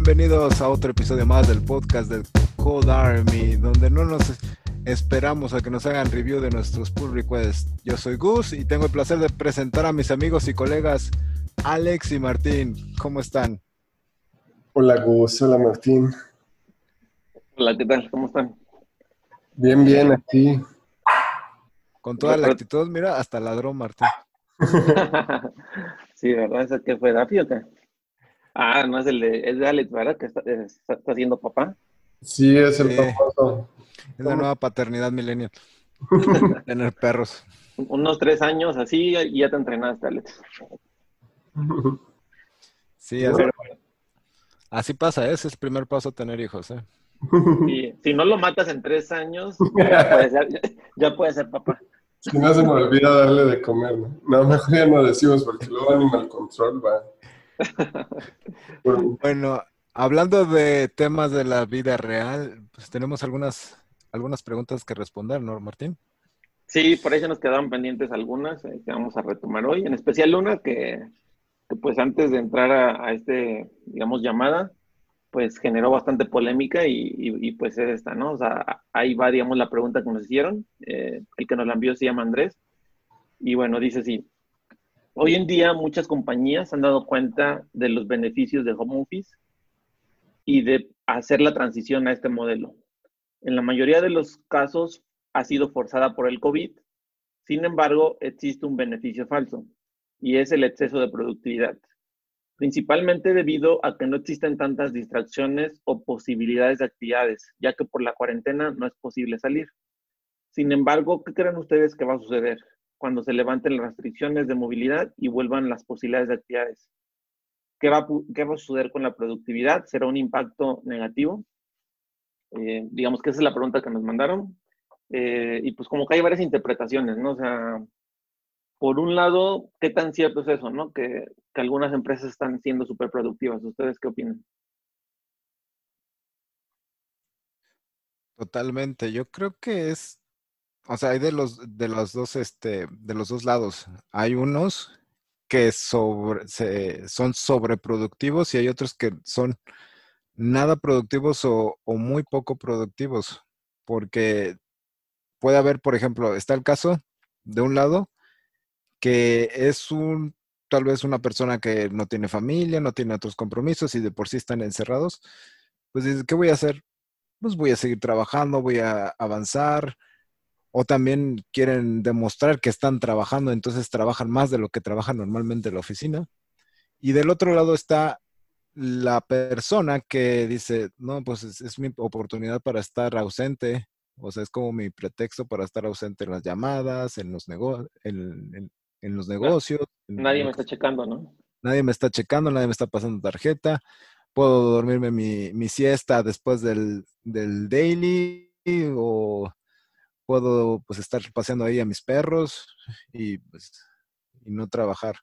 Bienvenidos a otro episodio más del podcast del Code Army, donde no nos esperamos a que nos hagan review de nuestros pull requests. Yo soy Gus y tengo el placer de presentar a mis amigos y colegas Alex y Martín. ¿Cómo están? Hola Gus, hola Martín. Hola, ¿qué tal? ¿Cómo están? Bien, bien, aquí. Con toda la actitud, mira, hasta ladrón Martín. sí, ¿verdad? ¿Ese que fue Dafi o qué? Ah, no es el de, es de Alex, ¿verdad? Que está, está, está siendo papá. Sí, es el Sí. famoso. Es la nueva paternidad millennial. Tener perros. Unos tres años así y ya te entrenaste, Alex. Sí, así, así pasa, ese es el primer paso a tener hijos. ¿eh? Y si no lo matas en tres años, ya puede ser, ya, ya puede ser papá. Si no se me olvida darle de comer, ¿no? No, mejor ya no decimos porque luego Animal Control va. Bueno, hablando de temas de la vida real, pues tenemos algunas, algunas preguntas que responder, ¿no, Martín? Sí, por se nos quedaron pendientes algunas eh, que vamos a retomar hoy, en especial una que, que, pues antes de entrar a, a este, digamos, llamada, pues generó bastante polémica y, y, y, pues es esta, ¿no? O sea, ahí va, digamos, la pregunta que nos hicieron. Eh, el que nos la envió se llama Andrés. Y bueno, dice así. Hoy en día muchas compañías han dado cuenta de los beneficios de home office y de hacer la transición a este modelo. En la mayoría de los casos ha sido forzada por el COVID. Sin embargo, existe un beneficio falso y es el exceso de productividad principalmente debido a que no existen tantas distracciones o posibilidades de actividades, ya que por la cuarentena no es posible salir. Sin embargo, ¿qué creen ustedes que va a suceder cuando se levanten las restricciones de movilidad y vuelvan las posibilidades de actividades? ¿Qué va, qué va a suceder con la productividad? ¿Será un impacto negativo? Eh, digamos que esa es la pregunta que nos mandaron. Eh, y pues como que hay varias interpretaciones, ¿no? O sea, por un lado, ¿qué tan cierto es eso, no? Que, que algunas empresas están siendo súper productivas. ¿Ustedes qué opinan? Totalmente. Yo creo que es, o sea, hay de los, de los dos, este, de los dos lados. Hay unos que sobre, se, son sobreproductivos y hay otros que son nada productivos o, o muy poco productivos. Porque puede haber, por ejemplo, está el caso de un lado que es un tal vez una persona que no tiene familia, no tiene otros compromisos y de por sí están encerrados, pues dices, ¿qué voy a hacer? Pues voy a seguir trabajando, voy a avanzar. O también quieren demostrar que están trabajando, entonces trabajan más de lo que trabajan normalmente en la oficina. Y del otro lado está la persona que dice, no, pues es, es mi oportunidad para estar ausente, o sea, es como mi pretexto para estar ausente en las llamadas, en los, nego en, en, en los negocios. Nadie en me está checando, ¿no? Nadie me está checando, nadie me está pasando tarjeta. Puedo dormirme mi, mi siesta después del, del, daily o puedo pues estar paseando ahí a mis perros y, pues, y no trabajar.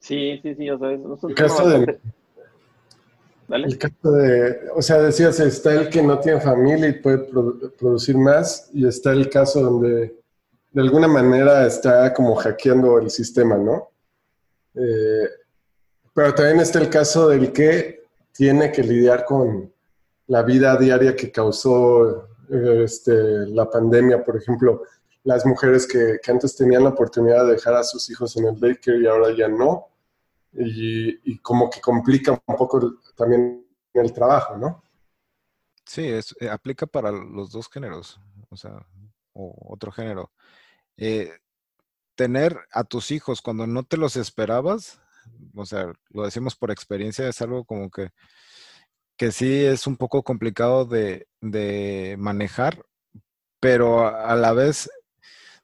Sí, sí, sí, o sea, es, es el caso de... ¿Dale? El caso de, o sea, decías, está el que no tiene familia y puede produ producir más y está el caso donde de alguna manera está como hackeando el sistema, ¿no? Eh, pero también está el caso del que tiene que lidiar con la vida diaria que causó este, la pandemia, por ejemplo, las mujeres que, que, antes tenían la oportunidad de dejar a sus hijos en el daycare y ahora ya no, y, y como que complica un poco también el trabajo, ¿no? Sí, es, eh, aplica para los dos géneros, o sea, o otro género. Eh, tener a tus hijos cuando no te los esperabas, o sea, lo decimos por experiencia, es algo como que, que sí es un poco complicado de, de manejar, pero a, la vez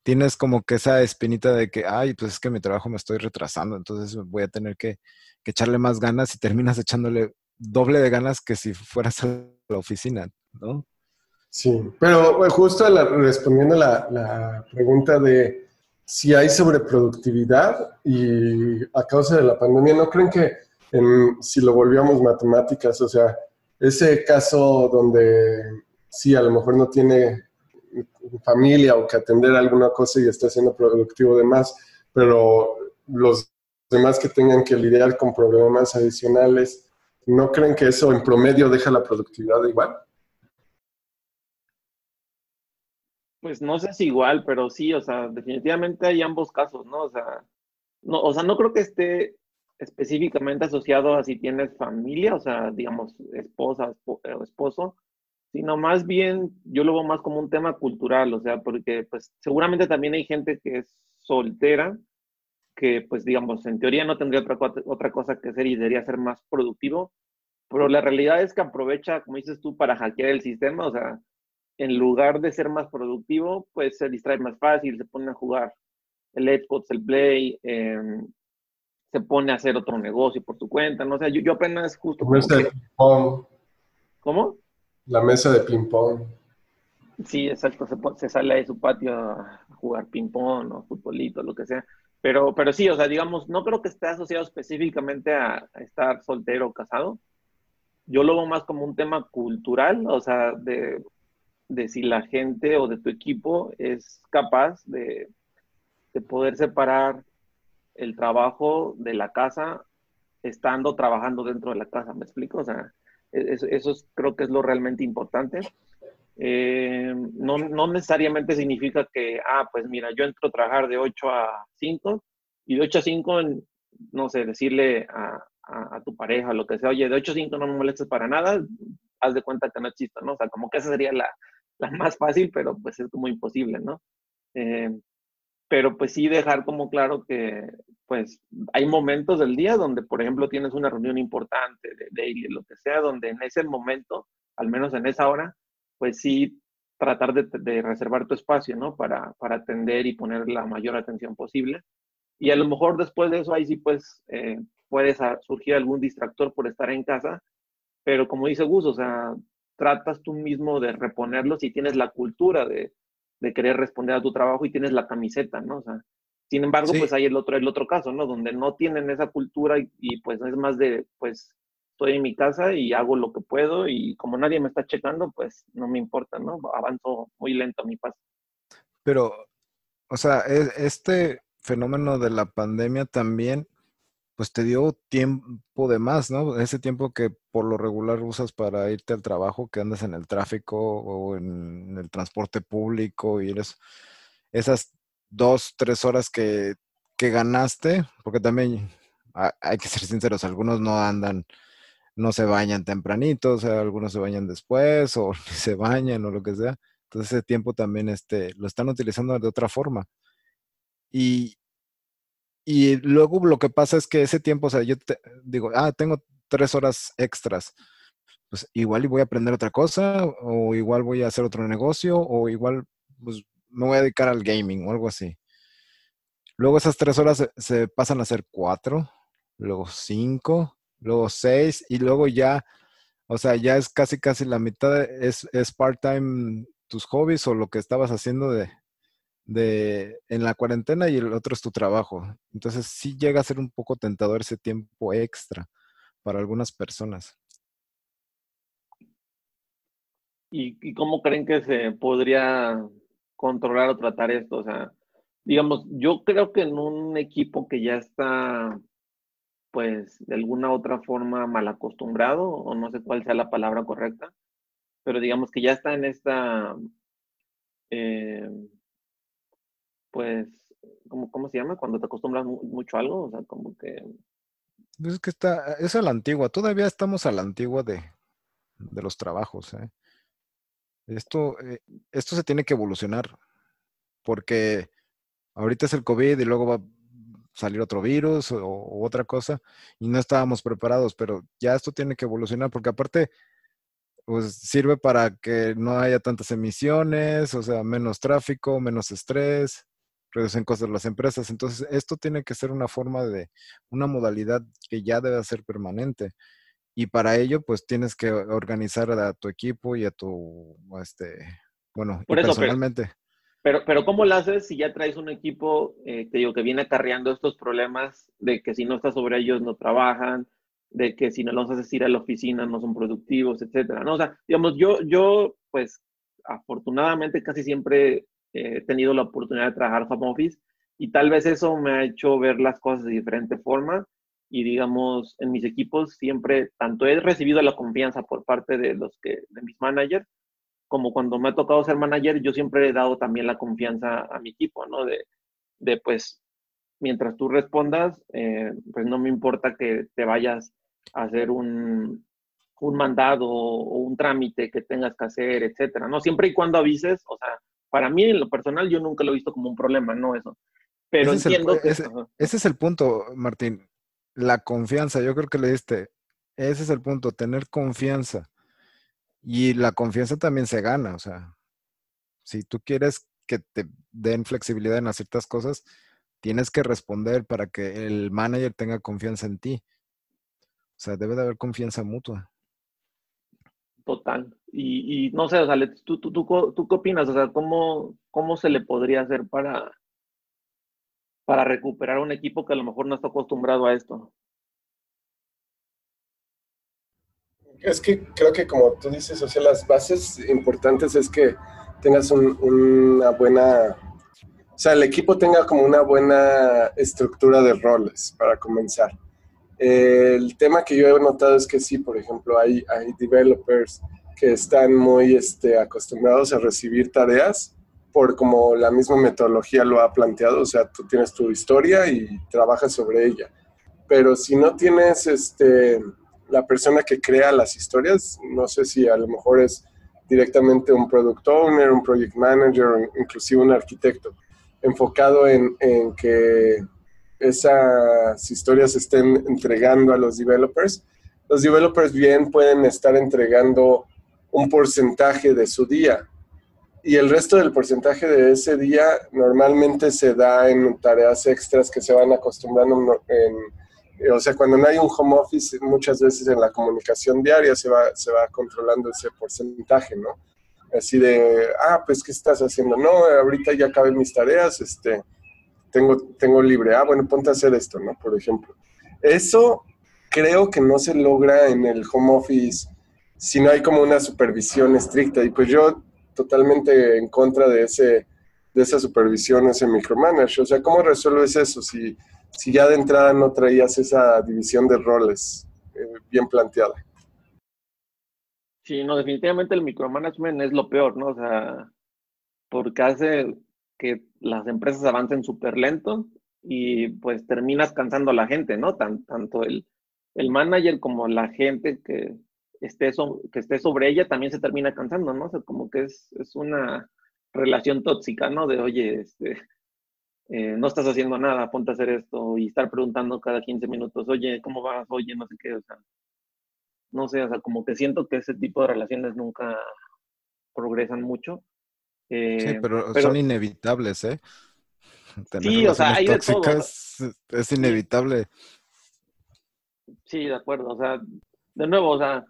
tienes como que esa espinita de que, ay, pues es que mi trabajo me estoy retrasando, entonces voy a tener que, que echarle más ganas y terminas echándole doble de ganas que si fueras a la oficina, ¿no? Sí, pero justo la, respondiendo la, la, pregunta de si hay sobreproductividad y a causa de la pandemia, ¿no creen que en, si lo volvíamos matemáticas, o sea, ese caso donde sí, a lo mejor no tiene familia o que atender alguna cosa y está siendo productivo de más, pero los demás que tengan que lidiar con problemas adicionales, ¿no creen que eso en promedio deja la productividad igual? Pues no sé si igual, pero sí, o sea, definitivamente hay ambos casos, ¿no? O sea, no, o sea, no creo que esté específicamente asociado a si tienes familia, o sea, digamos, esposa o esposo, sino más bien yo lo veo más como un tema cultural, o sea, porque pues seguramente también hay gente que es soltera, que pues digamos, en teoría no tendría otra, otra cosa que hacer y debería ser más productivo, pero la realidad es que aprovecha, como dices tú, para hackear el sistema, o sea, en lugar de ser más productivo, pues se distrae más fácil, se pone a jugar el Xbox, el Play, em, se pone a hacer otro negocio por su cuenta, no sé, yo, yo apenas justo... Mesa de ping-pong. ¿Cómo? La mesa de ping-pong. Sí, exacto, se, se, sale de su patio a jugar ping-pong o futbolito, lo que sea. Pero, pero sí, o sea, digamos, no creo que esté asociado específicamente a, a estar soltero o casado. Yo lo veo más como un tema cultural, o sea, de de si la gente o de tu equipo es capaz de, poder separar el trabajo de la casa estando trabajando dentro de la casa, ¿me explico? O sea, e, eso, creo que es lo realmente importante. Eh, no, no, necesariamente significa que, ah, pues mira, yo entro a trabajar de 8 a 5 y de 8 a 5, no sé, decirle a, a, tu pareja, lo que sea, oye, de 8 a 5 no me molestes para nada, haz de cuenta que no existe, ¿no? O sea, como que esa sería la, la más fácil, pero pues es como imposible, ¿no? Eh, pero pues sí dejar como claro que pues hay momentos del día donde, por ejemplo, tienes una reunión importante de daily, lo que sea, donde en ese momento, al menos en esa hora, pues sí tratar de, reservar tu espacio, ¿no? Para, para, atender y poner la mayor atención posible. Y a lo mejor después de eso, ahí sí pues eh, puedes surgir algún distractor por estar en casa, pero como dice Gus, o sea, tratas tú mismo de reponerlos y tienes la cultura de, querer responder a tu trabajo y tienes la camiseta, ¿no? O sea, sin embargo, pues hay el otro, el otro caso, ¿no? Donde no tienen esa cultura y, pues es más de, pues estoy en mi casa y hago lo que puedo y como nadie me está checando, pues no me importa, ¿no? Avanzo muy lento a mi paso. Pero, o sea, e, este fenómeno de la pandemia también pues te dio tiempo de más, ¿no? Ese tiempo que por lo regular usas para irte al trabajo, que andas en el tráfico o en el transporte público y eres esas dos, tres horas que, que ganaste, porque también hay que ser sinceros, algunos no andan, no se bañan tempranito, o sea, algunos se bañan después o se bañan o lo que sea. Entonces ese tiempo también este, lo están utilizando de otra forma. Y, y luego lo que pasa es que ese tiempo, o sea, yo te, digo, ah, tengo tres horas extras. Pues igual y voy a aprender otra cosa, o igual voy a hacer otro negocio, o igual pues, me voy a dedicar al gaming o algo así. Luego esas tres horas se, pasan a ser cuatro, luego cinco, luego seis, y luego ya, o sea, ya es casi casi la mitad, es, es part-time tus hobbies o lo que estabas haciendo de, de en la cuarentena y el otro es tu trabajo. Entonces sí llega a ser un poco tentador ese tiempo extra para algunas personas. ¿Y, cómo creen que se podría controlar o tratar esto? O sea, digamos, yo creo que en un equipo que ya está, pues, de alguna otra forma mal acostumbrado, o no sé cuál sea la palabra correcta, pero digamos que ya está en esta eh, pues, ¿cómo, ¿cómo se llama? Cuando te acostumbras mucho a algo, o sea, como que... Es que está, es a la antigua, todavía estamos a la antigua de, de los trabajos. ¿eh? Esto, eh, esto se tiene que evolucionar, porque ahorita es el COVID y luego va a salir otro virus o, o, otra cosa, y no estábamos preparados, pero ya esto tiene que evolucionar, porque aparte, pues sirve para que no haya tantas emisiones, o sea, menos tráfico, menos estrés, reducen costos las empresas. Entonces, esto tiene que ser una forma de, una modalidad que ya debe ser permanente. Y para ello, pues tienes que organizar a tu equipo y a tu, este, bueno, personalmente. Pero, pero, ¿cómo lo haces si ya traes un equipo, eh, te digo, que viene acarreando estos problemas de que si no estás sobre ellos no trabajan, de que si no los haces ir a la oficina no son productivos, etcétera, ¿no? O sea, digamos, yo, yo, pues, afortunadamente casi siempre he tenido la oportunidad de trabajar home office y tal vez eso me ha hecho ver las cosas de diferente forma y digamos, en mis equipos siempre, tanto he recibido la confianza por parte de los que, de mis managers, como cuando me ha tocado ser manager, yo siempre he dado también la confianza a mi equipo, ¿no? De, de pues, mientras tú respondas, eh, pues no me importa que te vayas a hacer un, un mandado o un trámite que tengas que hacer, etcétera, ¿no? Siempre y cuando avises, o sea, para mí en lo personal yo nunca lo he visto como un problema, ¿no? Eso. Pero entiendo que... Ese, ese, es el punto, Martín. La confianza, yo creo que le diste. Ese es el punto, tener confianza. Y la confianza también se gana, o sea, si tú quieres que te den flexibilidad en ciertas cosas, tienes que responder para que el manager tenga confianza en ti. O sea, debe de haber confianza mutua. Total. Y, no sé, o sea, ¿tú, tú, tú, qué opinas? O sea, ¿cómo, ¿cómo se le podría hacer para, para recuperar un equipo que a lo mejor no está acostumbrado a esto? Es que creo que como tú dices, o sea, las bases importantes es que tengas una buena, o sea, el equipo tenga como una buena estructura de roles para comenzar el tema que yo he notado es que sí, por ejemplo, hay, hay developers que están muy este, acostumbrados a recibir tareas por como la misma metodología lo ha planteado, o sea, tú tienes tu historia y trabajas sobre ella. Pero si no tienes este, la persona que crea las historias, no sé si a lo mejor es directamente un product owner, un project manager, inclusive un arquitecto, enfocado en, en que esas historias estén entregando a los developers. Los developers bien pueden estar entregando un porcentaje de su día y el resto del porcentaje de ese día normalmente se da en tareas extras que se van acostumbrando en, o sea, cuando no hay un home office, muchas veces en la comunicación diaria se va, se va controlando ese porcentaje, ¿no? Así de, ah, pues, ¿qué estás haciendo? No, ahorita ya acabé mis tareas, este, tengo, tengo libre. Ah, bueno, ponte a hacer esto, ¿no? Por ejemplo. Eso creo que no se logra en el home office si no hay como una supervisión estricta. Y pues yo totalmente en contra de, ese, de esa supervisión, ese micromanager. O sea, ¿cómo resuelves eso si, si ya de entrada no traías esa división de roles eh, bien planteada? Sí, no, definitivamente el micromanagement es lo peor, ¿no? O sea, porque hace que las empresas avancen súper lento y pues terminas cansando a la gente, ¿no? tanto el, el manager como la gente que esté, que esté sobre ella también se termina cansando, ¿no? O sea, como que es, es una relación tóxica, ¿no? De, oye, este, eh, no estás haciendo nada, ponte a hacer esto y estar preguntando cada 15 minutos, oye, ¿cómo vas? Oye, no sé qué, o sea, no sé, o sea, como que siento que ese tipo de relaciones nunca progresan mucho sí, eh, pero, son inevitables, ¿eh? sí, o sea, hay de todo. Es inevitable. Sí, de acuerdo. O sea, de nuevo, o sea,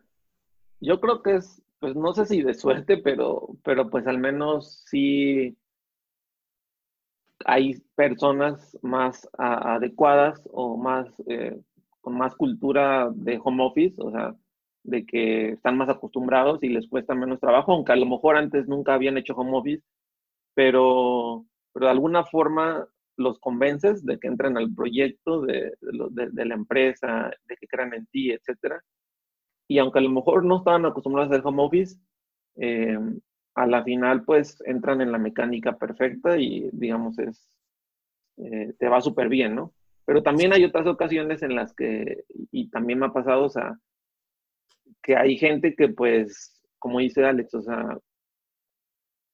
yo creo que es, pues no sé si de suerte, pero, pero pues al menos sí hay personas más adecuadas o más eh, con más cultura de home office, o sea, de que están más acostumbrados y les cuesta menos trabajo, aunque a lo mejor antes nunca habían hecho home office, pero, pero de alguna forma los convences de que entren al proyecto de, de, la empresa, de que crean en ti, etc. Y aunque a lo mejor no estaban acostumbrados a hacer home office, eh, a la final pues entran en la mecánica perfecta y digamos es, eh, te va súper bien, ¿no? Pero también hay otras ocasiones en las que, y también me ha pasado, o sea, que hay gente que pues, como dice Alex, o sea,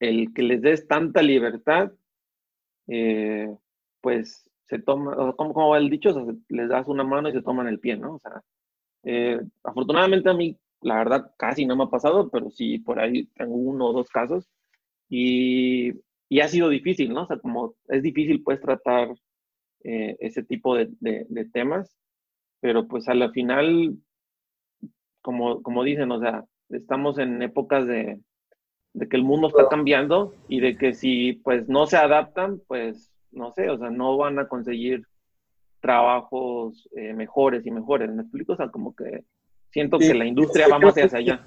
el que les des tanta libertad, eh, pues se toma, como, como va el dicho, les das una mano y se toman el pie, ¿no? O sea, eh, afortunadamente a mí, la verdad, casi no me ha pasado, pero sí por ahí tengo uno o dos casos y, y ha sido difícil, ¿no? O sea, como es difícil pues tratar eh, ese tipo de, de, temas, pero pues a la final como, como dicen, o sea, estamos en épocas de, que el mundo está cambiando y de que si pues no se adaptan, pues no sé, o sea, no van a conseguir trabajos eh, mejores y mejores. ¿Me explico? O sea, como que siento que la industria va más hacia allá.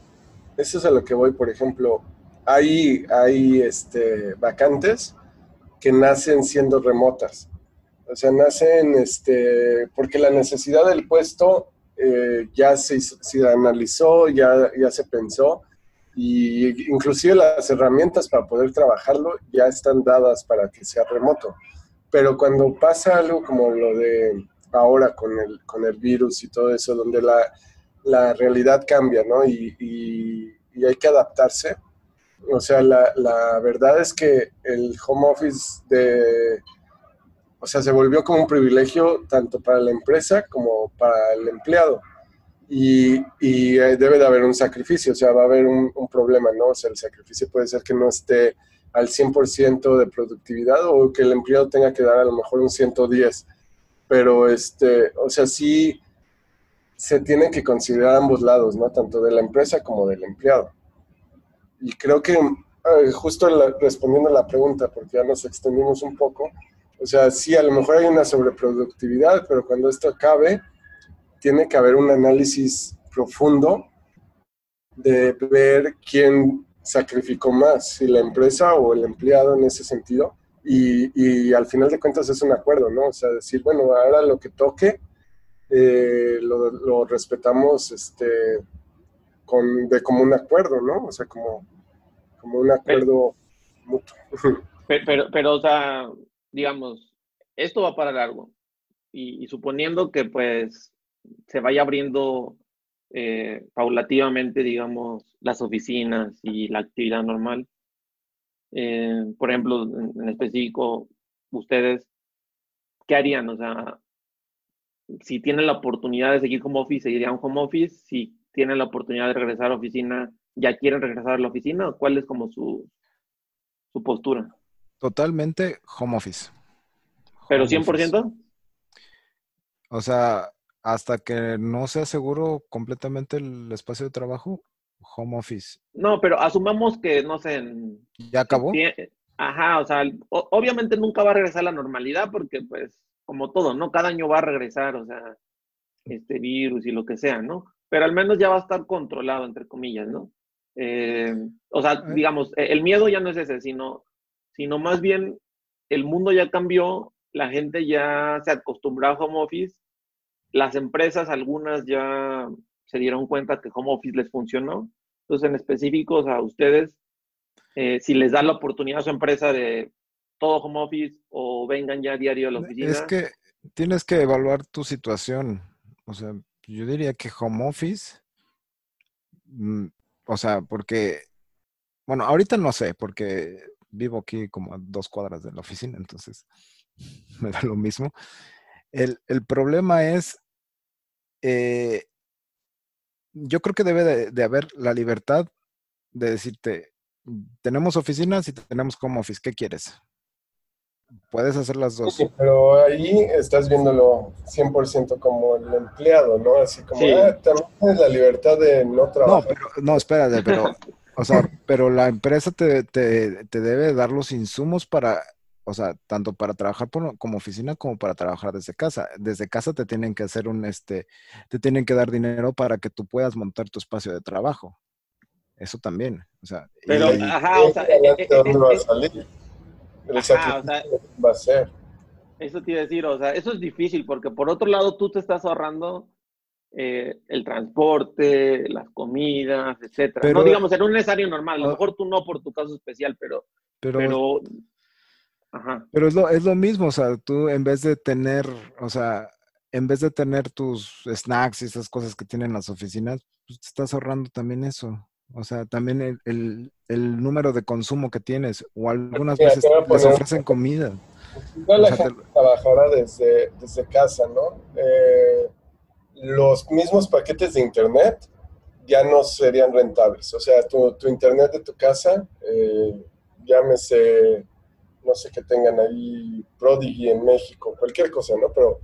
Eso es a lo que voy, por ejemplo, hay, hay este, vacantes que nacen siendo remotas. O sea, nacen este, porque la necesidad del puesto eh, ya se, se, analizó, ya, ya se pensó, y inclusive las herramientas para poder trabajarlo ya están dadas para que sea remoto. Pero cuando pasa algo como lo de ahora con el, con el virus y todo eso, donde la, la realidad cambia, ¿no? Y, y, hay que adaptarse. O sea, la, la, verdad es que el home office de, o sea, se volvió como un privilegio tanto para la empresa como para el empleado. Y, y debe de haber un sacrificio, o sea, va a haber un, un, problema, ¿no? O sea, el sacrificio puede ser que no esté al 100% de productividad o que el empleado tenga que dar a lo mejor un 110. Pero, este, o sea, sí se tiene que considerar ambos lados, ¿no? Tanto de la empresa como del empleado. Y creo que eh, justo respondiendo a la pregunta, porque ya nos extendimos un poco, o sea, sí, a lo mejor hay una sobreproductividad, pero cuando esto acabe, tiene que haber un análisis profundo de ver quién sacrificó más, si la empresa o el empleado en ese sentido. Y, y al final de cuentas es un acuerdo, ¿no? O sea, decir, bueno, ahora lo que toque, eh, lo, respetamos este, con, de como un acuerdo, ¿no? O sea, como, como un acuerdo mutuo. Pero, pero, o sea, digamos, esto va para largo. Y, suponiendo que pues se vaya abriendo eh, paulativamente, digamos, las oficinas y la actividad normal. Eh, por ejemplo, en, específico, ustedes, ¿qué harían? O sea, si tienen la oportunidad de seguir como office, seguirían home office. Si tienen la oportunidad de regresar a la oficina, ¿ya quieren regresar a la oficina? ¿O cuál es como su, su postura? Totalmente home office. ¿Pero 100%? O sea, hasta que no sea seguro completamente el espacio de trabajo, home office. No, pero asumamos que, no sé... ¿Ya acabó? Ajá, o sea, obviamente nunca va a regresar a la normalidad porque pues como todo, ¿no? Cada año va a regresar, o sea, este virus y lo que sea, ¿no? Pero al menos ya va a estar controlado, entre comillas, ¿no? Eh, o sea, digamos, e, el miedo ya no es ese, sino, sino más bien el mundo ya cambió, la gente ya se acostumbró a home office, las empresas, algunas ya se dieron cuenta que home office les funcionó. Entonces, en específico, a ustedes, eh, si les da la oportunidad a su empresa de todo home office o vengan ya a diario a la oficina? Es que tienes que evaluar tu situación. O sea, yo diría que home office, mm, o sea, porque, bueno, ahorita no sé, porque vivo aquí como a dos cuadras de la oficina, entonces me da lo mismo. El, problema es, eh, yo creo que debe de, de haber la libertad de decirte, tenemos oficinas y tenemos home office, ¿qué quieres? Puedes hacer las dos. Sí, pero ahí estás viéndolo 100% como el empleado, ¿no? Así como, ah, también tienes la libertad de no trabajar. No, pero, no, espérate, pero, o sea, pero la empresa te, te, te debe dar los insumos para, o sea, tanto para trabajar como oficina como para trabajar desde casa. Desde casa te tienen que hacer un, este, te tienen que dar dinero para que tú puedas montar tu espacio de trabajo. Eso también, o sea. Pero, ajá, o sea, ¿dónde va a salir? va a ser. Eso te iba a decir, o sea, eso es difícil porque por otro lado tú te estás ahorrando eh, el transporte, las comidas, etcétera. no digamos en un necesario normal, a lo mejor tú no por tu caso especial, pero, pero, pero Ajá. Pero es lo, es lo mismo, o sea, tú en vez de tener, o sea, en vez de tener tus snacks y esas cosas que tienen las oficinas, pues te estás ahorrando también eso. O sea, también el, el, número de consumo que tienes, o algunas veces les ofrecen comida. No la gente trabajará desde, desde casa, ¿no? Eh, los mismos paquetes de internet ya no serían rentables. O sea, tu, tu internet de tu casa, eh, llámese, no sé qué tengan ahí, Prodigy en México, cualquier cosa, ¿no? Pero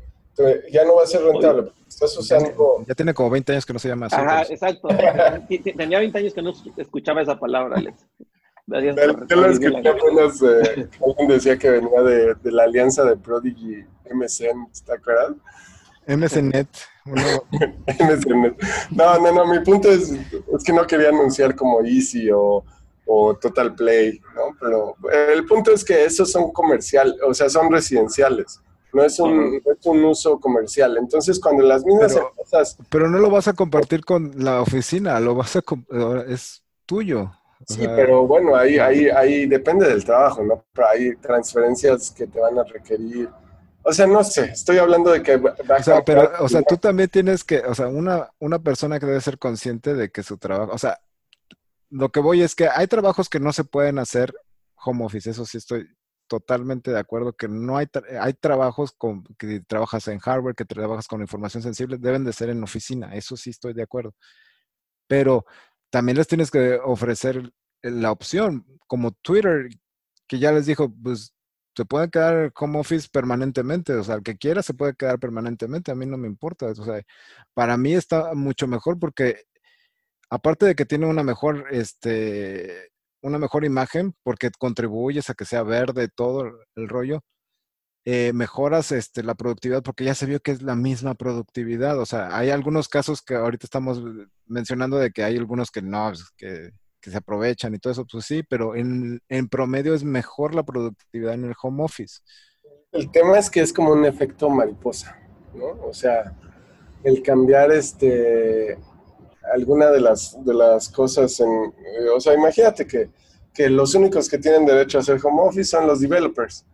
ya no va a ser rentable. Estás usando. Ya tiene como 20 años que no se llama así. Ajá, exacto. Tenía 20 años que no escuchaba esa palabra, Alex. Yo lo escuché apenas. Eh, alguien decía que venía de, de, la alianza de Prodigy MSN, ¿está acuerdas? MSNet. MSNet. No, no, no. Mi punto es, es que no quería anunciar como Easy o, o Total Play, ¿no? Pero el punto es que esos son comerciales, o sea, son residenciales no es un, no es un uso comercial. Entonces, cuando las mismas Pero- empresas Pero no lo vas a compartir con la oficina, lo vas a es tuyo. Sí, sea, pero bueno, ahí, ahí, ahí depende del trabajo, ¿no? Pero hay transferencias que te van a requerir. O sea, no sé, estoy hablando de que O sea, pero, o sea, tú también tienes que, o sea, una, una persona que debe ser consciente de que su trabajo, o sea, lo que voy es que hay trabajos que no se pueden hacer home office, eso sí estoy totalmente de acuerdo, que no hay, hay trabajos con, que trabajas en hardware, que trabajas con información sensible, deben de ser en oficina, eso sí estoy de acuerdo. Pero también les tienes que ofrecer la opción, como Twitter, que ya les dijo, pues se puede quedar home office permanentemente, o sea, el que quiera se puede quedar permanentemente, a mí no me importa, o sea, para mí está mucho mejor porque aparte de que tiene una mejor, este, una mejor imagen, porque contribuyes a que sea verde todo el rollo, eh, mejoras este, la productividad porque ya se vio que es la misma productividad, o sea, hay algunos casos que ahorita estamos mencionando de que hay algunos que no, pues, que que se aprovechan y todo eso, pues sí, pero en, en promedio es mejor la productividad en el home office. El tema es que es como un efecto mariposa, ¿no? O sea, el cambiar este alguna de las de las cosas en eh, o sea, imagínate que, que los únicos que tienen derecho a hacer home office son los developers,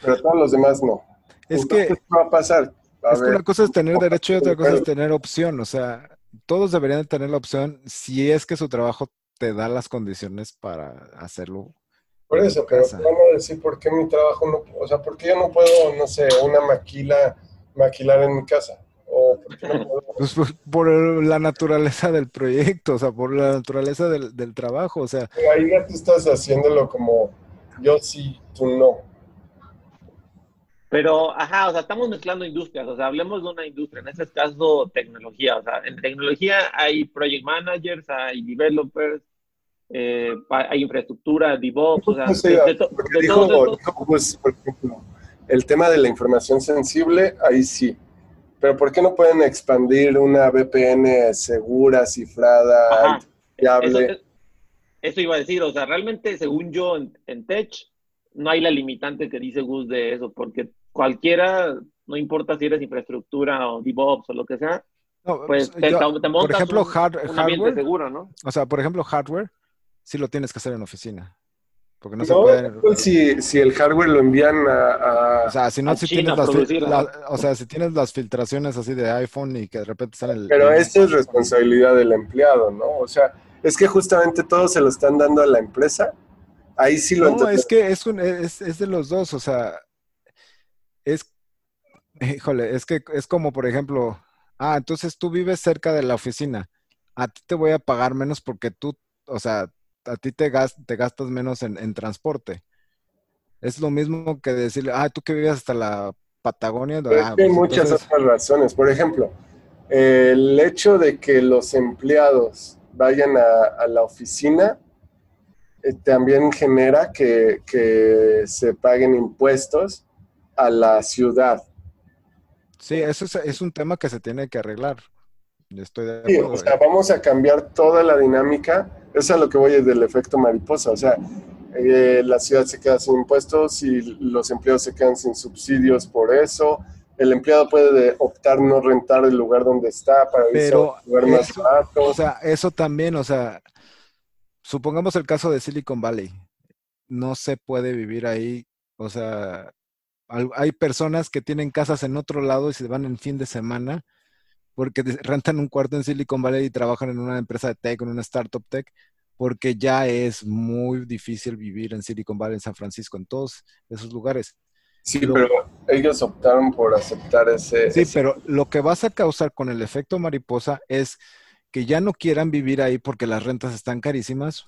pero todos los demás no. Es Entonces, que, ¿qué va a pasar? A es que una cosa es tener derecho y otra cosa es tener opción, o sea, todos deberían de tener la opción si es que su trabajo te da las condiciones para hacerlo. Por eso, pero vamos a decir por qué mi trabajo no, o sea, por qué yo no puedo, no sé, una maquila, maquilar en mi casa, o por qué no puedo, Pues por, por la naturaleza del proyecto, o sea, por la naturaleza del, del trabajo, o sea, Pero ahí ya tú estás haciéndolo como yo sí, tú no. Pero, ajá, o sea, estamos mezclando industrias, o sea, hablemos de una industria, en este caso tecnología, o sea, en tecnología hay project managers, hay developers, eh, hay infraestructura, DevOps, o sea, No sé, de, de to- porque de dijo, todos estos- dijo, pues, por ejemplo, el tema de la información sensible, ahí sí. Pero ¿por qué no pueden expandir una VPN segura, cifrada, eso, fiable? es- eso iba a decir, o sea, realmente, según yo, en, en Tech, no hay la limitante que dice Gus de eso, porque cualquiera, no importa si eres infraestructura o DevOps o lo que sea, no, pues te, yo- te- te montas por ejemplo, un, hard- un ambiente hardware, seguro, ¿no? o sea, por ejemplo, hardware, sí lo tienes que hacer en oficina, porque no se No, puede, pues, si, si el hardware lo envían a... a- O sea, si no, si China tienes las, la- o sea, si tienes las filtraciones así de iPhone y que de repente sale el... pero el- esa es responsabilidad del empleado, ¿no? O sea, es que justamente todo se lo están dando a la empresa. Ahí sí lo No, entiendo. es que es, un- es, es de los dos, o sea, es, híjole, es que es como, por ejemplo, ah, entonces tú vives cerca de la oficina, a ti te voy a pagar menos porque tú, o sea, a ti te, gas- te gastas menos en, en transporte. Es lo mismo que decirle, ah, tú que vives hasta la Patagonia, Pero ah, hay pues muchas entonces- otras razones. Por ejemplo, el hecho de que los empleados vayan a, a la oficina eh, también genera que, que se paguen impuestos a la ciudad. Sí, eso es, es un tema que se tiene que arreglar. Yo estoy de Sí, acuerdo. o sea, vamos a cambiar toda la dinámica. Eso es a lo que voy del efecto mariposa. O sea, eh, la ciudad se queda sin impuestos y los empleados se quedan sin subsidios por eso. El empleado puede de- optar no rentar el lugar donde está para irse a un lugar más eso- barato. O sea, eso también, o sea, supongamos el caso de Silicon Valley. No se puede vivir ahí. O sea, hay personas que tienen casas en otro lado y se van en fin de semana porque rentan un cuarto en Silicon Valley y trabajan en una empresa de tech, en una startup tech, porque ya es muy difícil vivir en Silicon Valley, en San Francisco, en todos esos lugares. Sí, Lo- pero ellos optaron por aceptar ese. Sí, ese- pero lo que vas a causar con el efecto mariposa es que ya no quieran vivir ahí porque las rentas están carísimas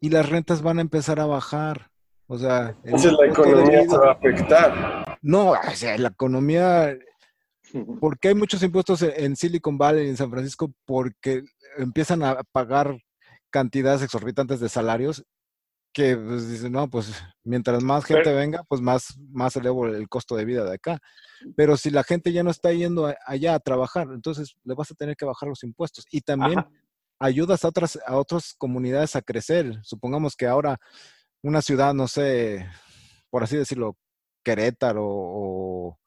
y las rentas van a empezar a bajar. O sea, Entonces la economía se va a afectar. No, o sea, la economía, ¿por qué hay muchos impuestos en Silicon Valley y en San Francisco? Porque empiezan a pagar cantidades exorbitantes de salarios que pues, dicen, no, pues mientras más gente Pero- venga, pues más, más elevo el costo de vida de acá. Pero si la gente ya no está yendo a- allá a trabajar, entonces le vas a tener que bajar los impuestos. Y también Ajá. ayudas a otras, a otras comunidades a crecer. Supongamos que ahora una ciudad, no sé, por así decirlo, Querétaro o,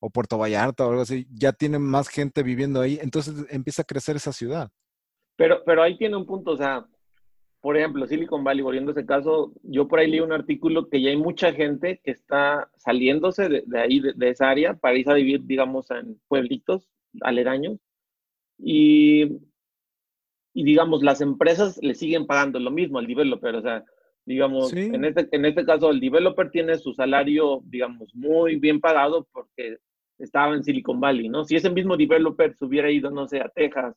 o Puerto Vallarta o algo así, ya tiene más gente viviendo ahí, entonces empieza a crecer esa ciudad. Pero, pero ahí tiene un punto, o sea, por ejemplo, Silicon Valley, volviendo a ese caso, yo por ahí leí un artículo que ya hay mucha gente que está saliéndose de, ahí, de, esa área, para irse a vivir, digamos, en pueblitos aledaños. Y, y, digamos, las empresas le siguen pagando lo mismo al developer. O sea, digamos, en, este, en este caso, el developer tiene su salario, digamos, muy bien pagado porque estaba en Silicon Valley, ¿no? Si ese mismo developer se hubiera ido, no sé, a Texas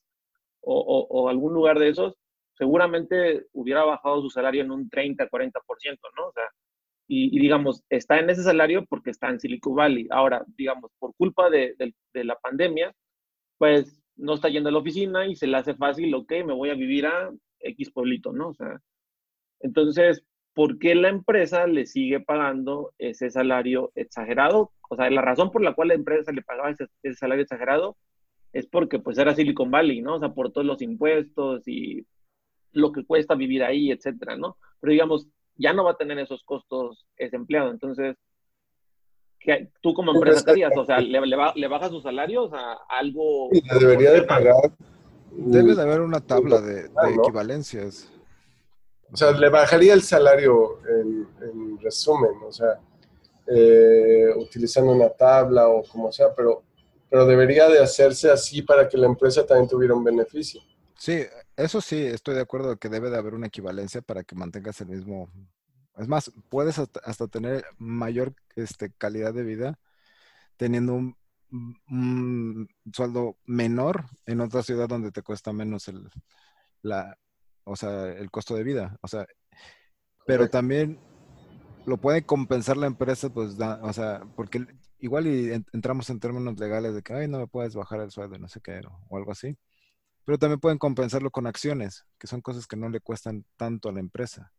o, o, o algún lugar de esos, seguramente hubiera bajado su salario en un 30, 40%, ¿no? O sea, y, digamos, está en ese salario porque está en Silicon Valley. Ahora, digamos, por culpa de, de, la pandemia, pues no está yendo a la oficina y se le hace fácil, ok, me voy a vivir a X pueblito, ¿no? O sea, entonces, ¿por qué la empresa le sigue pagando ese salario exagerado? O sea, la razón por la cual la empresa le pagaba ese, ese salario exagerado es porque pues era Silicon Valley, ¿no? O sea, por todos los impuestos y lo que cuesta vivir ahí, etcétera, ¿no? Pero digamos, ya no va a tener esos costos ese empleado. Entonces, ¿qué, tú como empresa, ¿qué harías? O sea, ¿le, le, bajas sus salarios a algo? Sí, debería de pagar. Debe de haber una tabla de, equivalencias. O sea, le bajaría el salario en, resumen, o sea, eh, utilizando una tabla o como sea, pero, pero debería de hacerse así para que la empresa también tuviera un beneficio. Sí, eso sí, estoy de acuerdo que debe de haber una equivalencia para que mantengas el mismo. Es más, puedes hasta, tener mayor este, calidad de vida teniendo un, sueldo menor en otra ciudad donde te cuesta menos el, la, o sea, el costo de vida. O sea, pero también lo puede compensar la empresa, pues, o sea, porque igual y entramos en términos legales de que, ay, no me puedes bajar el sueldo, no sé qué, o algo así pero también pueden compensarlo con acciones, que son cosas que no le cuestan tanto a la empresa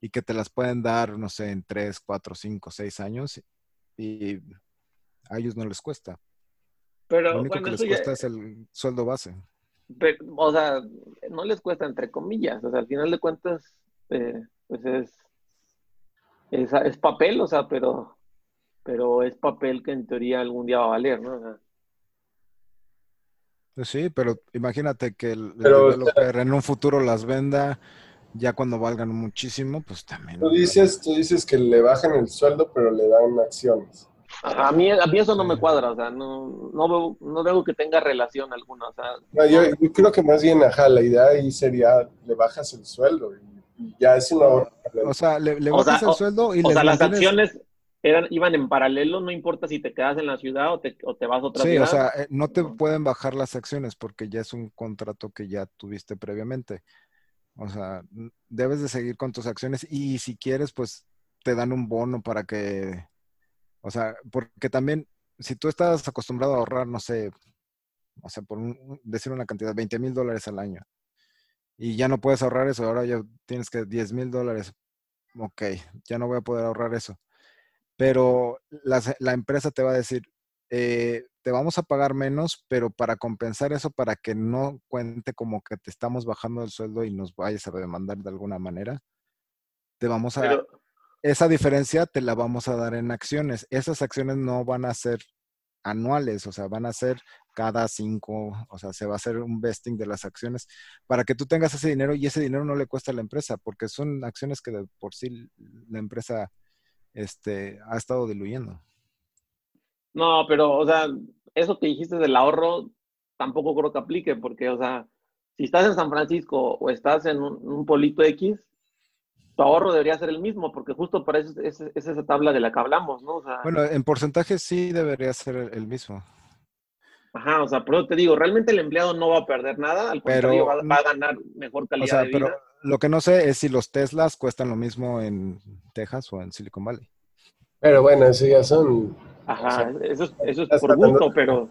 y que te las pueden dar, no sé, en 3, 4, 5, 6 años y a ellos no les cuesta. Pero, Lo único que les cuesta es el sueldo base. O sea, no les cuesta entre comillas, o sea, al final de cuentas, eh, pues es, es, es, papel, o sea, pero, pero es papel que en teoría algún día va a valer, ¿no? O sea, pues sí, pero imagínate que el, developer en un futuro las venda ya cuando valgan muchísimo, pues también. Tú dices, tú dices que le bajan el sueldo, pero le dan acciones. A mí, a mí eso no me cuadra, o sea, no, no, veo, no veo que tenga relación alguna. O sea, yo, creo que más bien, ajá, la idea ahí sería, le bajas el sueldo y, ya es una... O sea, le, bajas el sueldo y o sea, las acciones eran, iban en paralelo, no importa si te quedas en la ciudad o te, o te vas a otra ciudad. Sí, o sea, eh, no te pueden bajar las acciones porque ya es un contrato que ya tuviste previamente. O sea, debes de seguir con tus acciones y si quieres, pues te dan un bono para que, o sea, porque también, si tú estás acostumbrado a ahorrar, no sé, o sea, por decir una cantidad, 20 mil dólares al año, y ya no puedes ahorrar eso, ahora ya tienes que 10 mil dólares, ok, ya no voy a poder ahorrar eso. Pero la, empresa te va a decir, eh, te vamos a pagar menos, pero para compensar eso, para que no cuente como que te estamos bajando el sueldo y nos vayas a demandar de alguna manera, te vamos a... esa diferencia te la vamos a dar en acciones. Esas acciones no van a ser anuales, o sea, van a ser cada cinco, o sea, se va a hacer un vesting de las acciones para que tú tengas ese dinero y ese dinero no le cuesta a la empresa, porque son acciones que de por sí la empresa este, ha estado diluyendo. No, pero, o sea, eso que dijiste del ahorro, tampoco creo que aplique, porque, o sea, si estás en San Francisco o estás en un, polito X, tu ahorro debería ser el mismo, porque justo para eso es, esa tabla de la que hablamos, ¿no? bueno, en porcentaje sí debería ser el, mismo. Ajá, o sea, pero te digo, realmente el empleado no va a perder nada, al contrario, va, a ganar mejor calidad de vida. Pero lo que no sé es si los Teslas cuestan lo mismo en Texas o en Silicon Valley. Pero bueno, eso ya son... Ajá, eso, eso es por gusto, pero...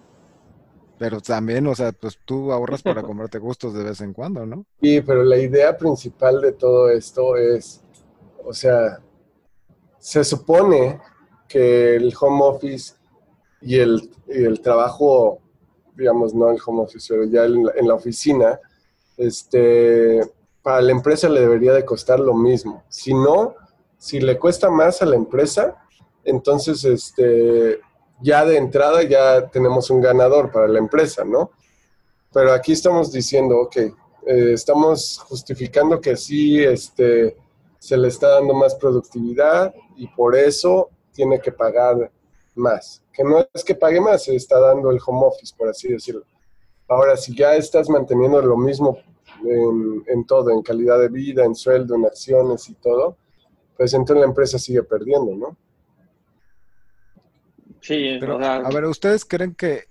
Pero también, o sea, pues tú ahorras para comprarte gustos de vez en cuando, ¿no? Sí, pero la idea principal de todo esto es, o sea, se supone que el home office y el, el trabajo, digamos, no el home office, pero ya en en la oficina, este, para la empresa le debería de costar lo mismo. Si no, si le cuesta más a la empresa, entonces este, ya de entrada ya tenemos un ganador para la empresa, ¿no? Pero aquí estamos diciendo, ok, eh, estamos justificando que sí este, se le está dando más productividad y por eso tiene que pagar más. Que no es que pague más, se está dando el home office, por así decirlo. Ahora, si ya estás manteniendo lo mismo en, todo, en calidad de vida, en sueldo, en acciones y todo, pues entonces la empresa sigue perdiendo, ¿no? Sí, Pero, a ver, ¿ustedes creen que